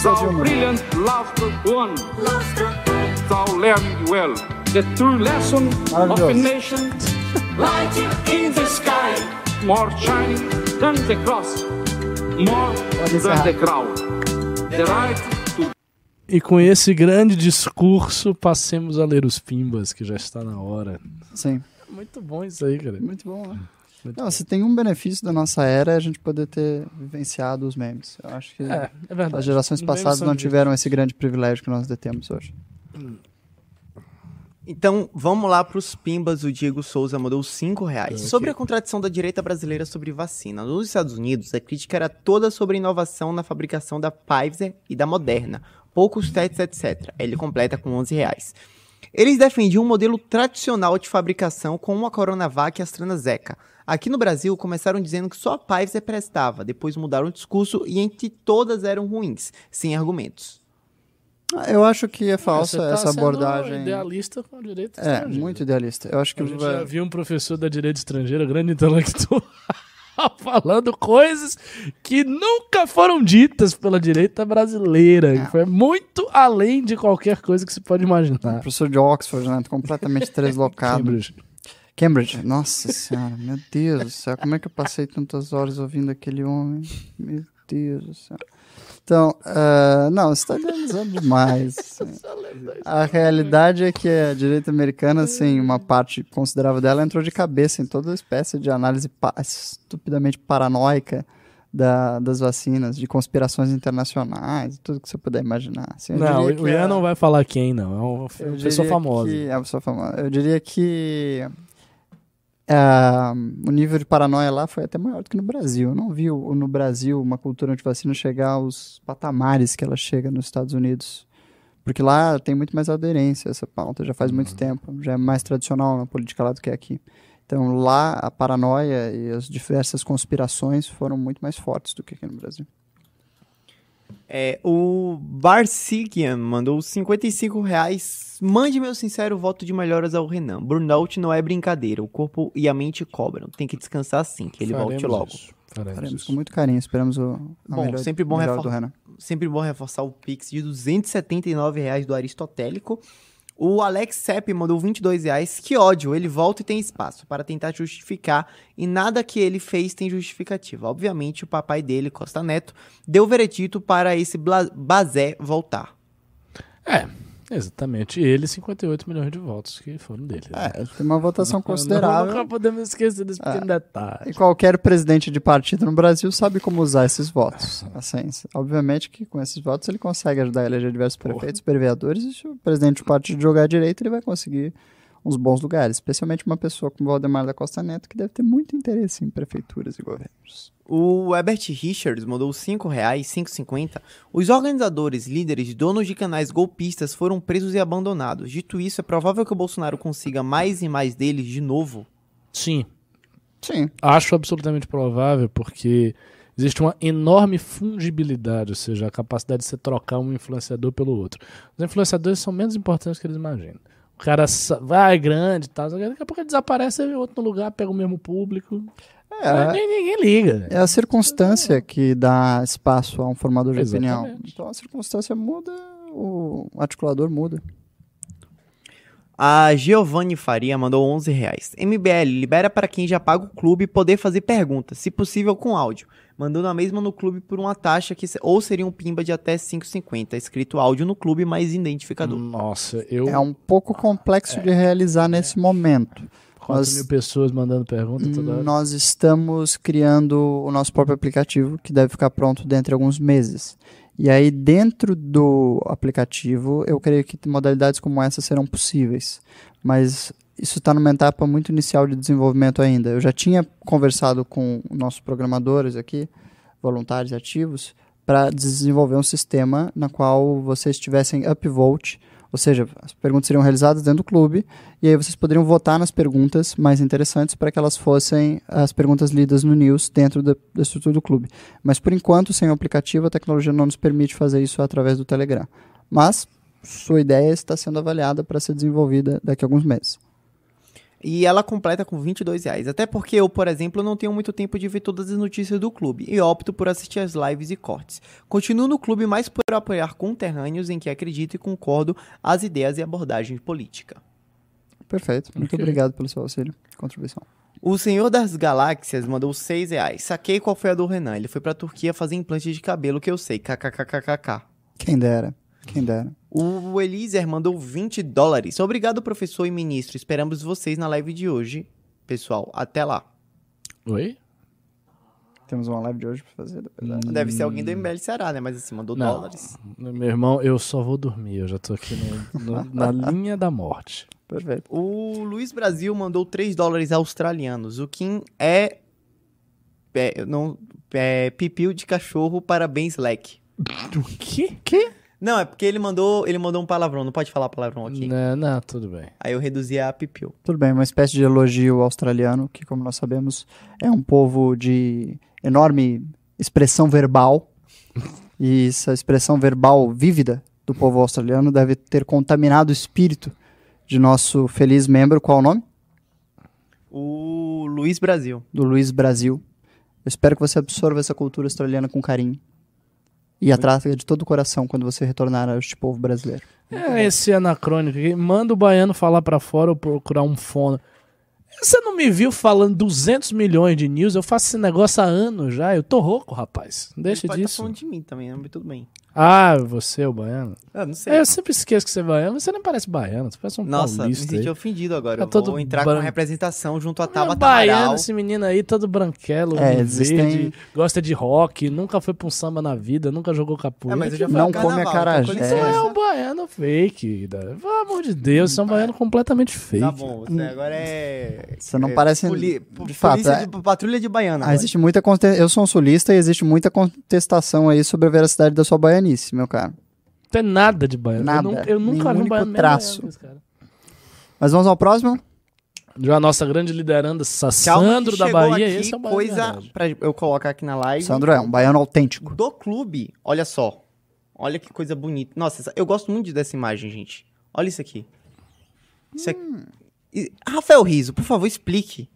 Thou brilliant laughter one. Thou learning well. The true lesson of a nation. Light in the sky. More shining than the cross. More than the crown. The right to E com esse grande discurso, passemos a ler os pimbas, que já está na hora. Sim. Muito bom isso aí, cara. Muito bom, né? Muito Não, bom. se tem um benefício da nossa era é a gente poder ter vivenciado os memes. Eu acho que É, é as gerações passadas não tiveram esse grande privilégio que nós detemos hoje. Então, vamos lá para os pimbas. O Diego Souza mandou 5 reais. Sobre a contradição da direita brasileira sobre vacina. Nos Estados Unidos, a crítica era toda sobre a inovação na fabricação da Pfizer e da Moderna. Poucos testes, etc. Ele completa com 11 reais. Eles defendiam um modelo tradicional de fabricação com uma Coronavac e AstraZeneca. Aqui no Brasil, começaram dizendo que só a Pfizer prestava, depois mudaram o discurso e entre todas eram ruins, sem argumentos. Ah, Eu acho que é falsa Você tá essa sendo abordagem. idealista com a direita É, estrangeira. muito idealista. Eu acho que A gente vai- já viu um professor da direita estrangeira, grande intelectual, falando coisas que nunca foram ditas pela direita brasileira. que Foi muito além de qualquer coisa que se pode imaginar. professor de Oxford, né? Completamente deslocado. Cambridge. Cambridge. Nossa senhora, meu Deus do céu. Como é que eu passei tantas horas ouvindo aquele homem? Meu Deus do céu. Então, ah, não, você está idealizando demais. assim. A realidade é que a direita americana, assim, uma parte considerável dela entrou de cabeça em toda espécie de análise pa- estupidamente paranoica da- das vacinas, de conspirações internacionais, tudo que você puder imaginar. Assim, Não, o Ian a- não vai falar quem, não. É uma pessoa famosa. que- é uma pessoa famosa. Eu diria que ah, o nível de paranoia lá foi até maior do que no Brasil. Eu não vi no Brasil uma cultura antivacina chegar aos patamares que ela chega nos Estados Unidos. Porque lá tem muito mais aderência a essa pauta, já faz muito tempo. Já é mais tradicional na política lá do que aqui. Então lá a paranoia e as diversas conspirações foram muito mais fortes do que aqui no Brasil. É, o Barsigian mandou 55 reais. Mande meu sincero voto de melhoras ao Renan. Burnout não é brincadeira. O corpo e a mente cobram. Tem que descansar sim, que ele volte Faremos logo. isso. Faremos Faremos com muito carinho, esperamos o Bom, melhor, sempre bom, melhor refor- do Renan. sempre bom reforçar o Pix de 279 reais do Aristotélico. O Alex Sepp mandou 22 reais. Que ódio, ele volta e tem espaço para tentar justificar e nada que ele fez tem justificativa. Obviamente, o papai dele, Costa Neto, deu veredito para esse Bazé voltar. É, exatamente. E ele, 58 milhões de votos que foram dele. né? É, tem uma votação Nunca considerável. podemos esquecer desse pequeno detalhe. E qualquer presidente de partido no Brasil sabe como usar esses votos. Assim, obviamente que com esses votos ele consegue ajudar a eleger diversos prefeitos, vereadores, e se o presidente do partido jogar direito, ele vai conseguir uns bons lugares. Especialmente uma pessoa como Valdemar da Costa Neto, que deve ter muito interesse em prefeituras e governos. O Herbert Richards mandou 5 reais, 5,50. Os organizadores, líderes, donos de canais golpistas foram presos e abandonados. Dito isso, é provável que o Bolsonaro consiga mais e mais deles de novo? Sim. Sim. Acho absolutamente provável, porque existe uma enorme fungibilidade, ou seja, a capacidade de você trocar um influenciador pelo outro. Os influenciadores são menos importantes do que eles imaginam. O cara vai grande e tal, daqui a pouco ele desaparece, vem outro no lugar, pega o mesmo público. É, Ninguém, ninguém liga. é a circunstância que dá espaço a um formador de opinião. Exatamente. Então a circunstância muda, o articulador muda. A Giovanni Faria mandou 11 reais. MBL libera para quem já paga o clube poder fazer perguntas, se possível com áudio, mandando a mesma no clube por uma taxa que se- ou seria um pimba de até 5,50, escrito áudio no clube mais identificador. Nossa, eu. É um pouco complexo de realizar nesse momento. 4 Nós- mil pessoas mandando pergunta toda hora. Nós estamos criando o nosso próprio aplicativo, que deve ficar pronto dentro de alguns meses. E aí, dentro do aplicativo, eu creio que modalidades como essa serão possíveis. Mas isso está numa etapa muito inicial de desenvolvimento ainda. Eu já tinha conversado com nossos programadores aqui, voluntários ativos, para desenvolver um sistema na qual vocês tivessem upvote, ou seja, as perguntas seriam realizadas dentro do clube, e aí vocês poderiam votar nas perguntas mais interessantes para que elas fossem as perguntas lidas no news dentro da, da estrutura do clube. Mas por enquanto, sem o aplicativo, a tecnologia não nos permite fazer isso através do Telegram. Mas sua ideia está sendo avaliada para ser desenvolvida daqui a alguns meses. E ela completa com 22 reais. Até porque eu, por exemplo, não tenho muito tempo de ver todas as notícias do clube e opto por assistir as lives e cortes. Continuo no clube mais por apoiar conterrâneos em que acredito e concordo as ideias e abordagem política. Perfeito. Muito Ok. obrigado pelo seu auxílio. Contribuição. O Senhor das Galáxias mandou 6 reais. Saquei qual foi a do Renan. Ele foi pra Turquia fazer implante de cabelo, que eu sei. KKKKK. Quem dera. Quem dera. O Eliezer mandou 20 dólares. Obrigado, professor e ministro. Esperamos vocês na live de hoje. Pessoal, até lá. Oi? Temos uma live de hoje pra fazer. né? Deve ser alguém do MBL Ceará, né? Mas assim, mandou Não. dólares. Meu irmão, eu só vou dormir. Eu já tô aqui no- no- na linha da morte. Perfeito. O Luiz Brasil mandou 3 dólares australianos. O Kim é. é não, é pipiu de cachorro, parabéns, leque. O quê? Que? Não, é porque ele mandou, ele mandou um palavrão. Não pode falar palavrão aqui. Não, não, tudo bem. Aí eu reduzi a pipiu. Tudo bem, uma espécie de elogio australiano, que, como nós sabemos, é um povo de enorme expressão verbal. e essa expressão verbal vívida do povo australiano deve ter contaminado o espírito de nosso feliz membro. Qual o nome? O Luiz Brasil. Do Luiz Brasil. Eu espero que você absorva essa cultura australiana com carinho. E a trata de todo o coração quando você retornar a este povo brasileiro. É esse anacrônico aqui. Manda o baiano falar pra fora ou procurar um fono. Você não me viu falando 200 milhões de news? Eu faço esse negócio há anos já. Eu tô rouco, rapaz. Deixa Ele pode tá disso. falando de mim também, né? mas tudo bem. Ah, você é o baiano? Eu não sei. Eu sempre esqueço que você é baiano. Você nem parece baiano. Você parece um Nossa, me paulista. senti aí. ofendido agora. Tá Eu todo vou entrar bran- com a representação junto a É Tabata baiano, Amaral. esse menino aí, todo branquelo, É, de existem- verde, gosta de rock, nunca foi pra um samba na vida, nunca jogou capoeira. É, mas eu já Não come carnaval, acarajé. então Você é um baiano fake, da- pelo amor de Deus, você é um baiano completamente fake. Tá bom, você agora é. Você não é parece- poli- de fato, polícia é- de- patrulha de baiana. Ah, existe muita conte- Eu sou um sulista e existe muita contestação aí sobre a veracidade da sua baianice, meu cara. Não tem nada de baiano. Nada, Eu nunca, eu nunca vi um baiano traço. baiano cara. Mas vamos ao próximo? Já a nossa grande lideranda, Calma Sandro da Bahia, aqui esse é o baiano coisa pra eu colocar aqui na live. Sandro é um baiano autêntico. Do clube, olha só. Olha que coisa bonita. Nossa, essa- eu gosto muito dessa imagem, gente. Olha isso aqui. Isso aqui. Hum. E- Rafael Riso, por favor, explique.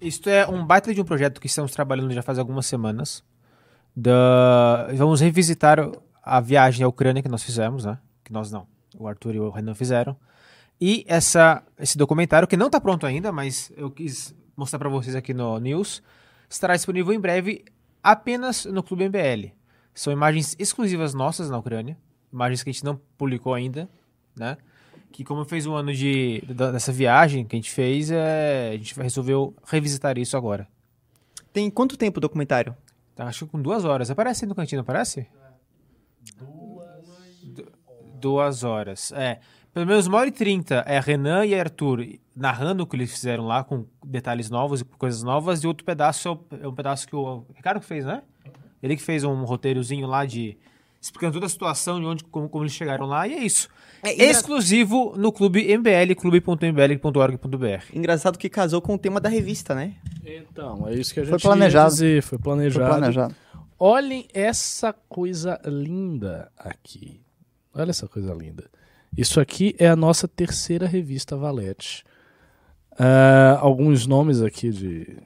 Isto é um baita de um projeto que estamos trabalhando já faz algumas semanas. Da... Vamos revisitar a viagem à Ucrânia que nós fizemos, né? Que nós não. O Arthur e o Renan fizeram. E essa, esse documentário, que não está pronto ainda, mas eu quis mostrar para vocês aqui no News, estará disponível em breve apenas no Clube MBL. São imagens exclusivas nossas na Ucrânia, imagens que a gente não publicou ainda, né? Que como fez um ano de, dessa viagem que a gente fez, é, a gente resolveu revisitar isso agora. Tem quanto tempo o documentário? Tá, acho que com duas horas. Aparece aí no cantinho, não aparece? Du- Duas horas. É. Pelo menos uma hora e trinta é Renan e Arthur narrando o que eles fizeram lá, com detalhes novos e coisas novas, e outro pedaço é o- é um pedaço que o Ricardo fez, né? Ele que fez um roteirozinho lá de. Explicando toda a situação, de onde, como, como eles chegaram lá, e é isso. É engra- Exclusivo no clube MBL, clube.mbl.org.br. Engraçado que casou com o tema da revista, né? Então, é isso que a gente Foi planejado. ia dizer, foi Foi planejado. planejado. Olhem essa coisa linda aqui. Olha essa coisa linda. Isso aqui é a nossa terceira revista Valete. Ah, alguns nomes aqui de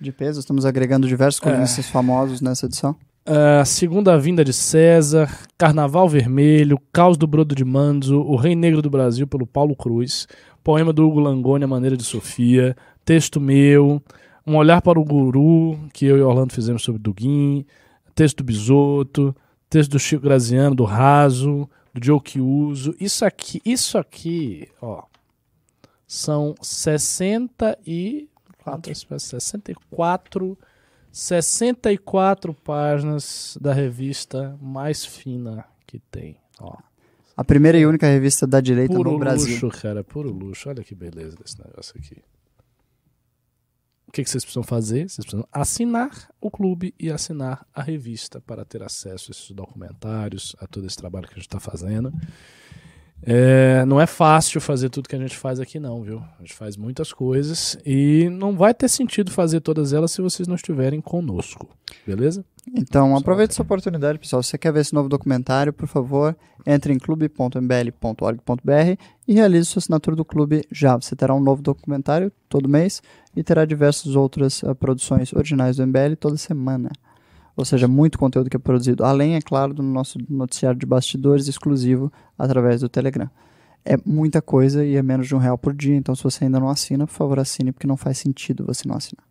De peso, estamos agregando diversos colunistas famosos nessa edição. Ah, Segunda Vinda de César, Carnaval Vermelho, Caos do Brodo de Manzo, O Rei Negro do Brasil, pelo Paulo Cruz, Poema do Hugo Langoni, A Maneira de Sofia, Texto Meu, Um Olhar para o Guru, que eu e Orlando fizemos sobre Duguin, Texto do Texto do Chico Graziano, do Raso, do Joe Uso. Isso aqui, isso aqui, ó, são 60 e... quantas peças? 64 64 páginas da revista mais fina que tem. Ó, A primeira e única revista da direita puro no Brasil. luxo, cara, puro luxo. Olha que beleza desse negócio aqui. O que, que vocês precisam fazer? Vocês precisam assinar o clube e assinar a revista para ter acesso a esses documentários, a todo esse trabalho que a gente está fazendo. É, não é fácil fazer tudo que a gente faz aqui, não, viu? A gente faz muitas coisas e não vai ter sentido fazer todas elas se vocês não estiverem conosco, beleza? Então, aproveite essa oportunidade, pessoal. Se você quer ver esse novo documentário, por favor, entre em clube.mbl.org.br e realize sua assinatura do clube já. Você terá um novo documentário todo mês e terá diversas outras uh, produções originais do MBL toda semana. Ou seja, muito conteúdo que é produzido. Além, é claro, do nosso noticiário de bastidores exclusivo através do Telegram. É muita coisa e é menos de um real por dia. Então, se você ainda não assina, por favor, assine, porque não faz sentido você não assinar.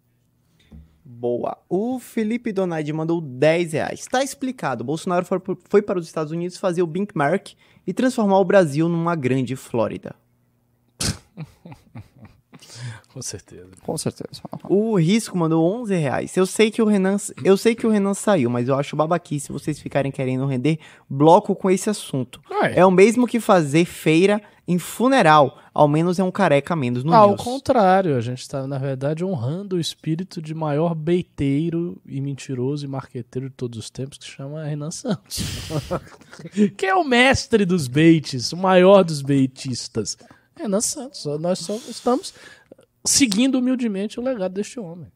Boa. O Felipe Donaide mandou 10 reais. Tá explicado. Bolsonaro foi, foi para os Estados Unidos fazer o Binkmark e transformar o Brasil numa grande Flórida. Com certeza. Com certeza. O Risco mandou 11 reais. Eu sei que o Renan, eu sei que o Renan saiu, mas eu acho babaquice vocês ficarem querendo render bloco com esse assunto. Ué. É o mesmo que fazer feira em funeral. Ao menos é um careca a menos no Ao news. contrário, a gente está, na verdade, honrando o espírito de maior beiteiro e mentiroso e marqueteiro de todos os tempos, que chama Renan Santos. que é o mestre dos baits, o maior dos beitistas. Renan Santos. Nós só estamos seguindo humildemente o legado deste homem.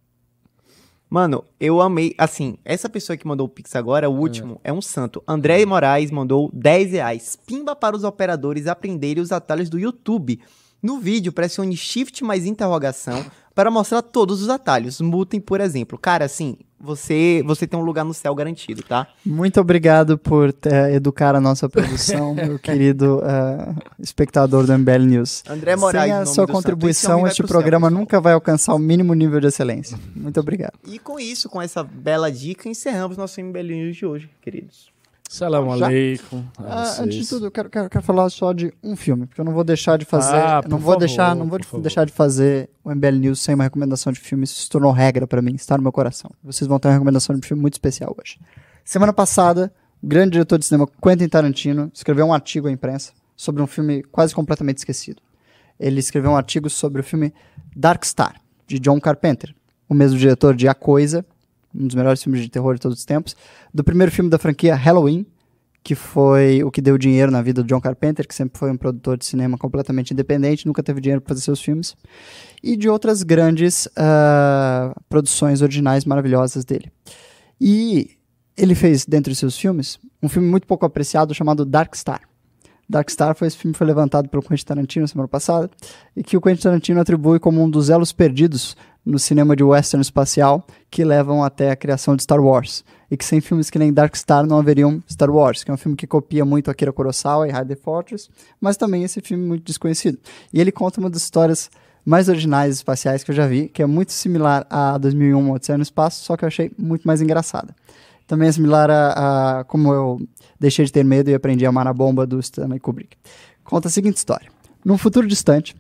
Mano, eu amei. Assim, essa pessoa que mandou o Pix agora, o último, é, um santo. André Moraes mandou 10 reais. Pimba para os operadores aprenderem os atalhos do YouTube. No vídeo, pressione Shift mais interrogação para mostrar todos os atalhos. Mutem, por exemplo. Cara, assim, você, você tem um lugar no céu garantido, tá? Muito obrigado por eh, educar a nossa produção, meu querido eh, espectador do MBL News. André Moraes, Sem a sua contribuição, este pro céu, programa pessoal. nunca vai alcançar o mínimo nível de excelência. Muito obrigado. E com isso, com essa bela dica, encerramos nosso MBL News de hoje, queridos. Salam aleikum. Ah, antes de tudo, eu quero, quero, quero falar só de um filme, porque eu não vou deixar de fazer. Ah, não vou favor, deixar, não vou favor. deixar de fazer o MBL News sem uma recomendação de filme. Isso se tornou regra pra mim, está no meu coração. Vocês vão ter uma recomendação de filme muito especial hoje. Semana passada, o grande diretor de cinema Quentin Tarantino escreveu um artigo à imprensa sobre um filme quase completamente esquecido. Ele escreveu um artigo sobre o filme Dark Star, de John Carpenter, o mesmo diretor de A Coisa, um dos melhores filmes de terror de todos os tempos, do primeiro filme da franquia Halloween, que foi o que deu dinheiro na vida do John Carpenter, que sempre foi um produtor de cinema completamente independente, nunca teve dinheiro para fazer seus filmes, e de outras grandes ah, produções originais maravilhosas dele. E ele fez, dentre seus filmes, um filme muito pouco apreciado chamado Dark Star. Dark Star foi esse filme que foi levantado pelo Quentin Tarantino semana passada e que o Quentin Tarantino atribui como um dos elos perdidos no cinema de western espacial que levam até a criação de Star Wars. E que sem filmes que nem Dark Star não haveriam Star Wars, que é um filme que copia muito Akira Kurosawa e High Fortress, mas também esse filme muito desconhecido. E ele conta uma das histórias mais originais espaciais que eu já vi, que é muito similar a 2001 Odisseia no Espaço, só que eu achei muito mais engraçada. Também é similar a, a como eu deixei de ter medo e aprendi a amar a bomba do Stanley Kubrick. Conta a seguinte história. Num futuro distante,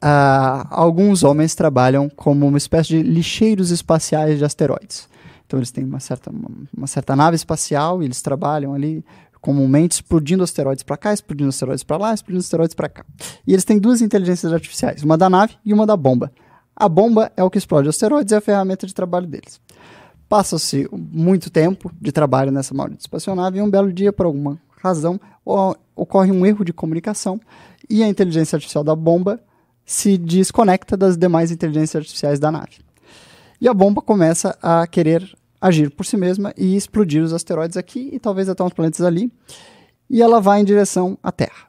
ah, alguns homens trabalham como uma espécie de lixeiros espaciais de asteroides. Então eles têm uma certa, uma, uma certa nave espacial e eles trabalham ali comumente explodindo asteroides para cá, explodindo asteroides para lá, explodindo asteroides para cá. E eles têm duas inteligências artificiais, uma da nave e uma da bomba. A bomba é o que explode asteroides e é a ferramenta de trabalho deles. Passa-se muito tempo de trabalho nessa maldita espaçonave e um belo dia, por alguma razão, ocorre um erro de comunicação e a inteligência artificial da bomba se desconecta das demais inteligências artificiais da nave. E a bomba começa a querer agir por si mesma e explodir os asteroides aqui e talvez até uns planetas ali. E ela vai em direção à Terra.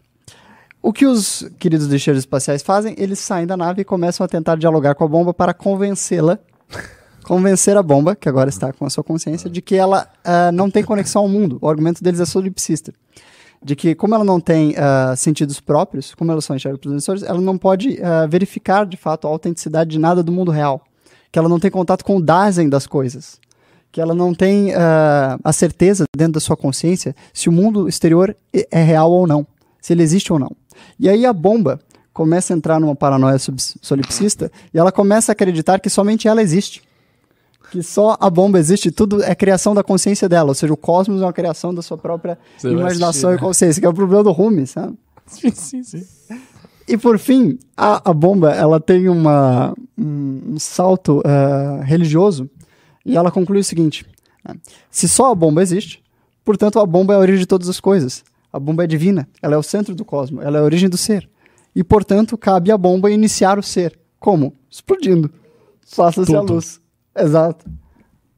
O que os queridos lixeiros espaciais fazem? Eles saem da nave e começam a tentar dialogar com a bomba para convencê-la, convencer a bomba, que agora está com a sua consciência, de que ela ah, não tem conexão ao mundo. O argumento deles é solipsista. De que, como ela não tem ah, sentidos próprios, como ela só enxerga pelos sensores, ela não pode ah, verificar de fato a autenticidade de nada do mundo real. Que ela não tem contato com o Dasein das coisas que ela não tem ah, a certeza dentro da sua consciência se o mundo exterior é- é real ou não, se ele existe ou não. E aí a bomba começa a entrar numa paranoia solipsista e ela começa a acreditar que somente ela existe. Que só a bomba existe, tudo é criação da consciência dela, ou seja, o cosmos é uma criação da sua própria Você imaginação assistir, e né? consciência, que é o problema do Rumi, sabe? Sim, sim, sim. E por fim, a, a bomba ela tem uma, um, um salto ah, religioso e ela conclui o seguinte: né? se só a bomba existe, portanto a bomba é a origem de todas as coisas. A bomba é divina, ela é o centro do cosmos, ela é a origem do ser. E, portanto, cabe à bomba iniciar o ser. Como? Explodindo. Faça-se a luz. Exato.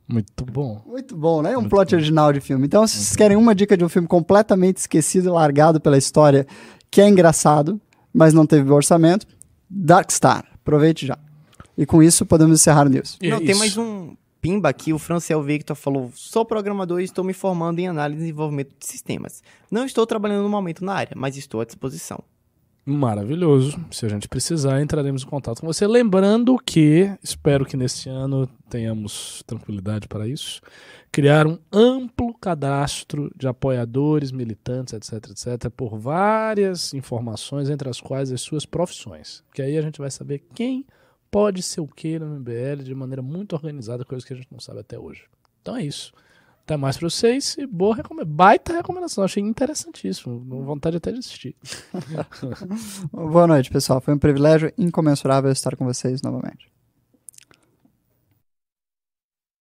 Muito bom. Muito bom, né? Um plot original de filme. Então, se vocês querem uma dica de um filme completamente esquecido e largado pela história, que é engraçado, mas não teve orçamento, Dark Star. Aproveite já. E com isso, podemos encerrar o news. Não, tem mais um pimba aqui. O Franciel Victor falou: sou programador e estou me formando em análise e desenvolvimento de sistemas. Não estou trabalhando no momento na área, mas estou à disposição. Maravilhoso. Se a gente precisar, entraremos em contato com você. Lembrando que, espero que nesse ano tenhamos tranquilidade para isso, criar um amplo cadastro de apoiadores, militantes, etc, etc, por várias informações, entre as quais as suas profissões. Que aí a gente vai saber quem pode ser o que no MBL de maneira muito organizada, coisa que a gente não sabe até hoje. Então é isso. Até mais pra vocês e boa recomendação. Baita recomendação, achei interessantíssimo. Dou vontade até de assistir. Boa noite, pessoal. Foi um privilégio incomensurável estar com vocês novamente.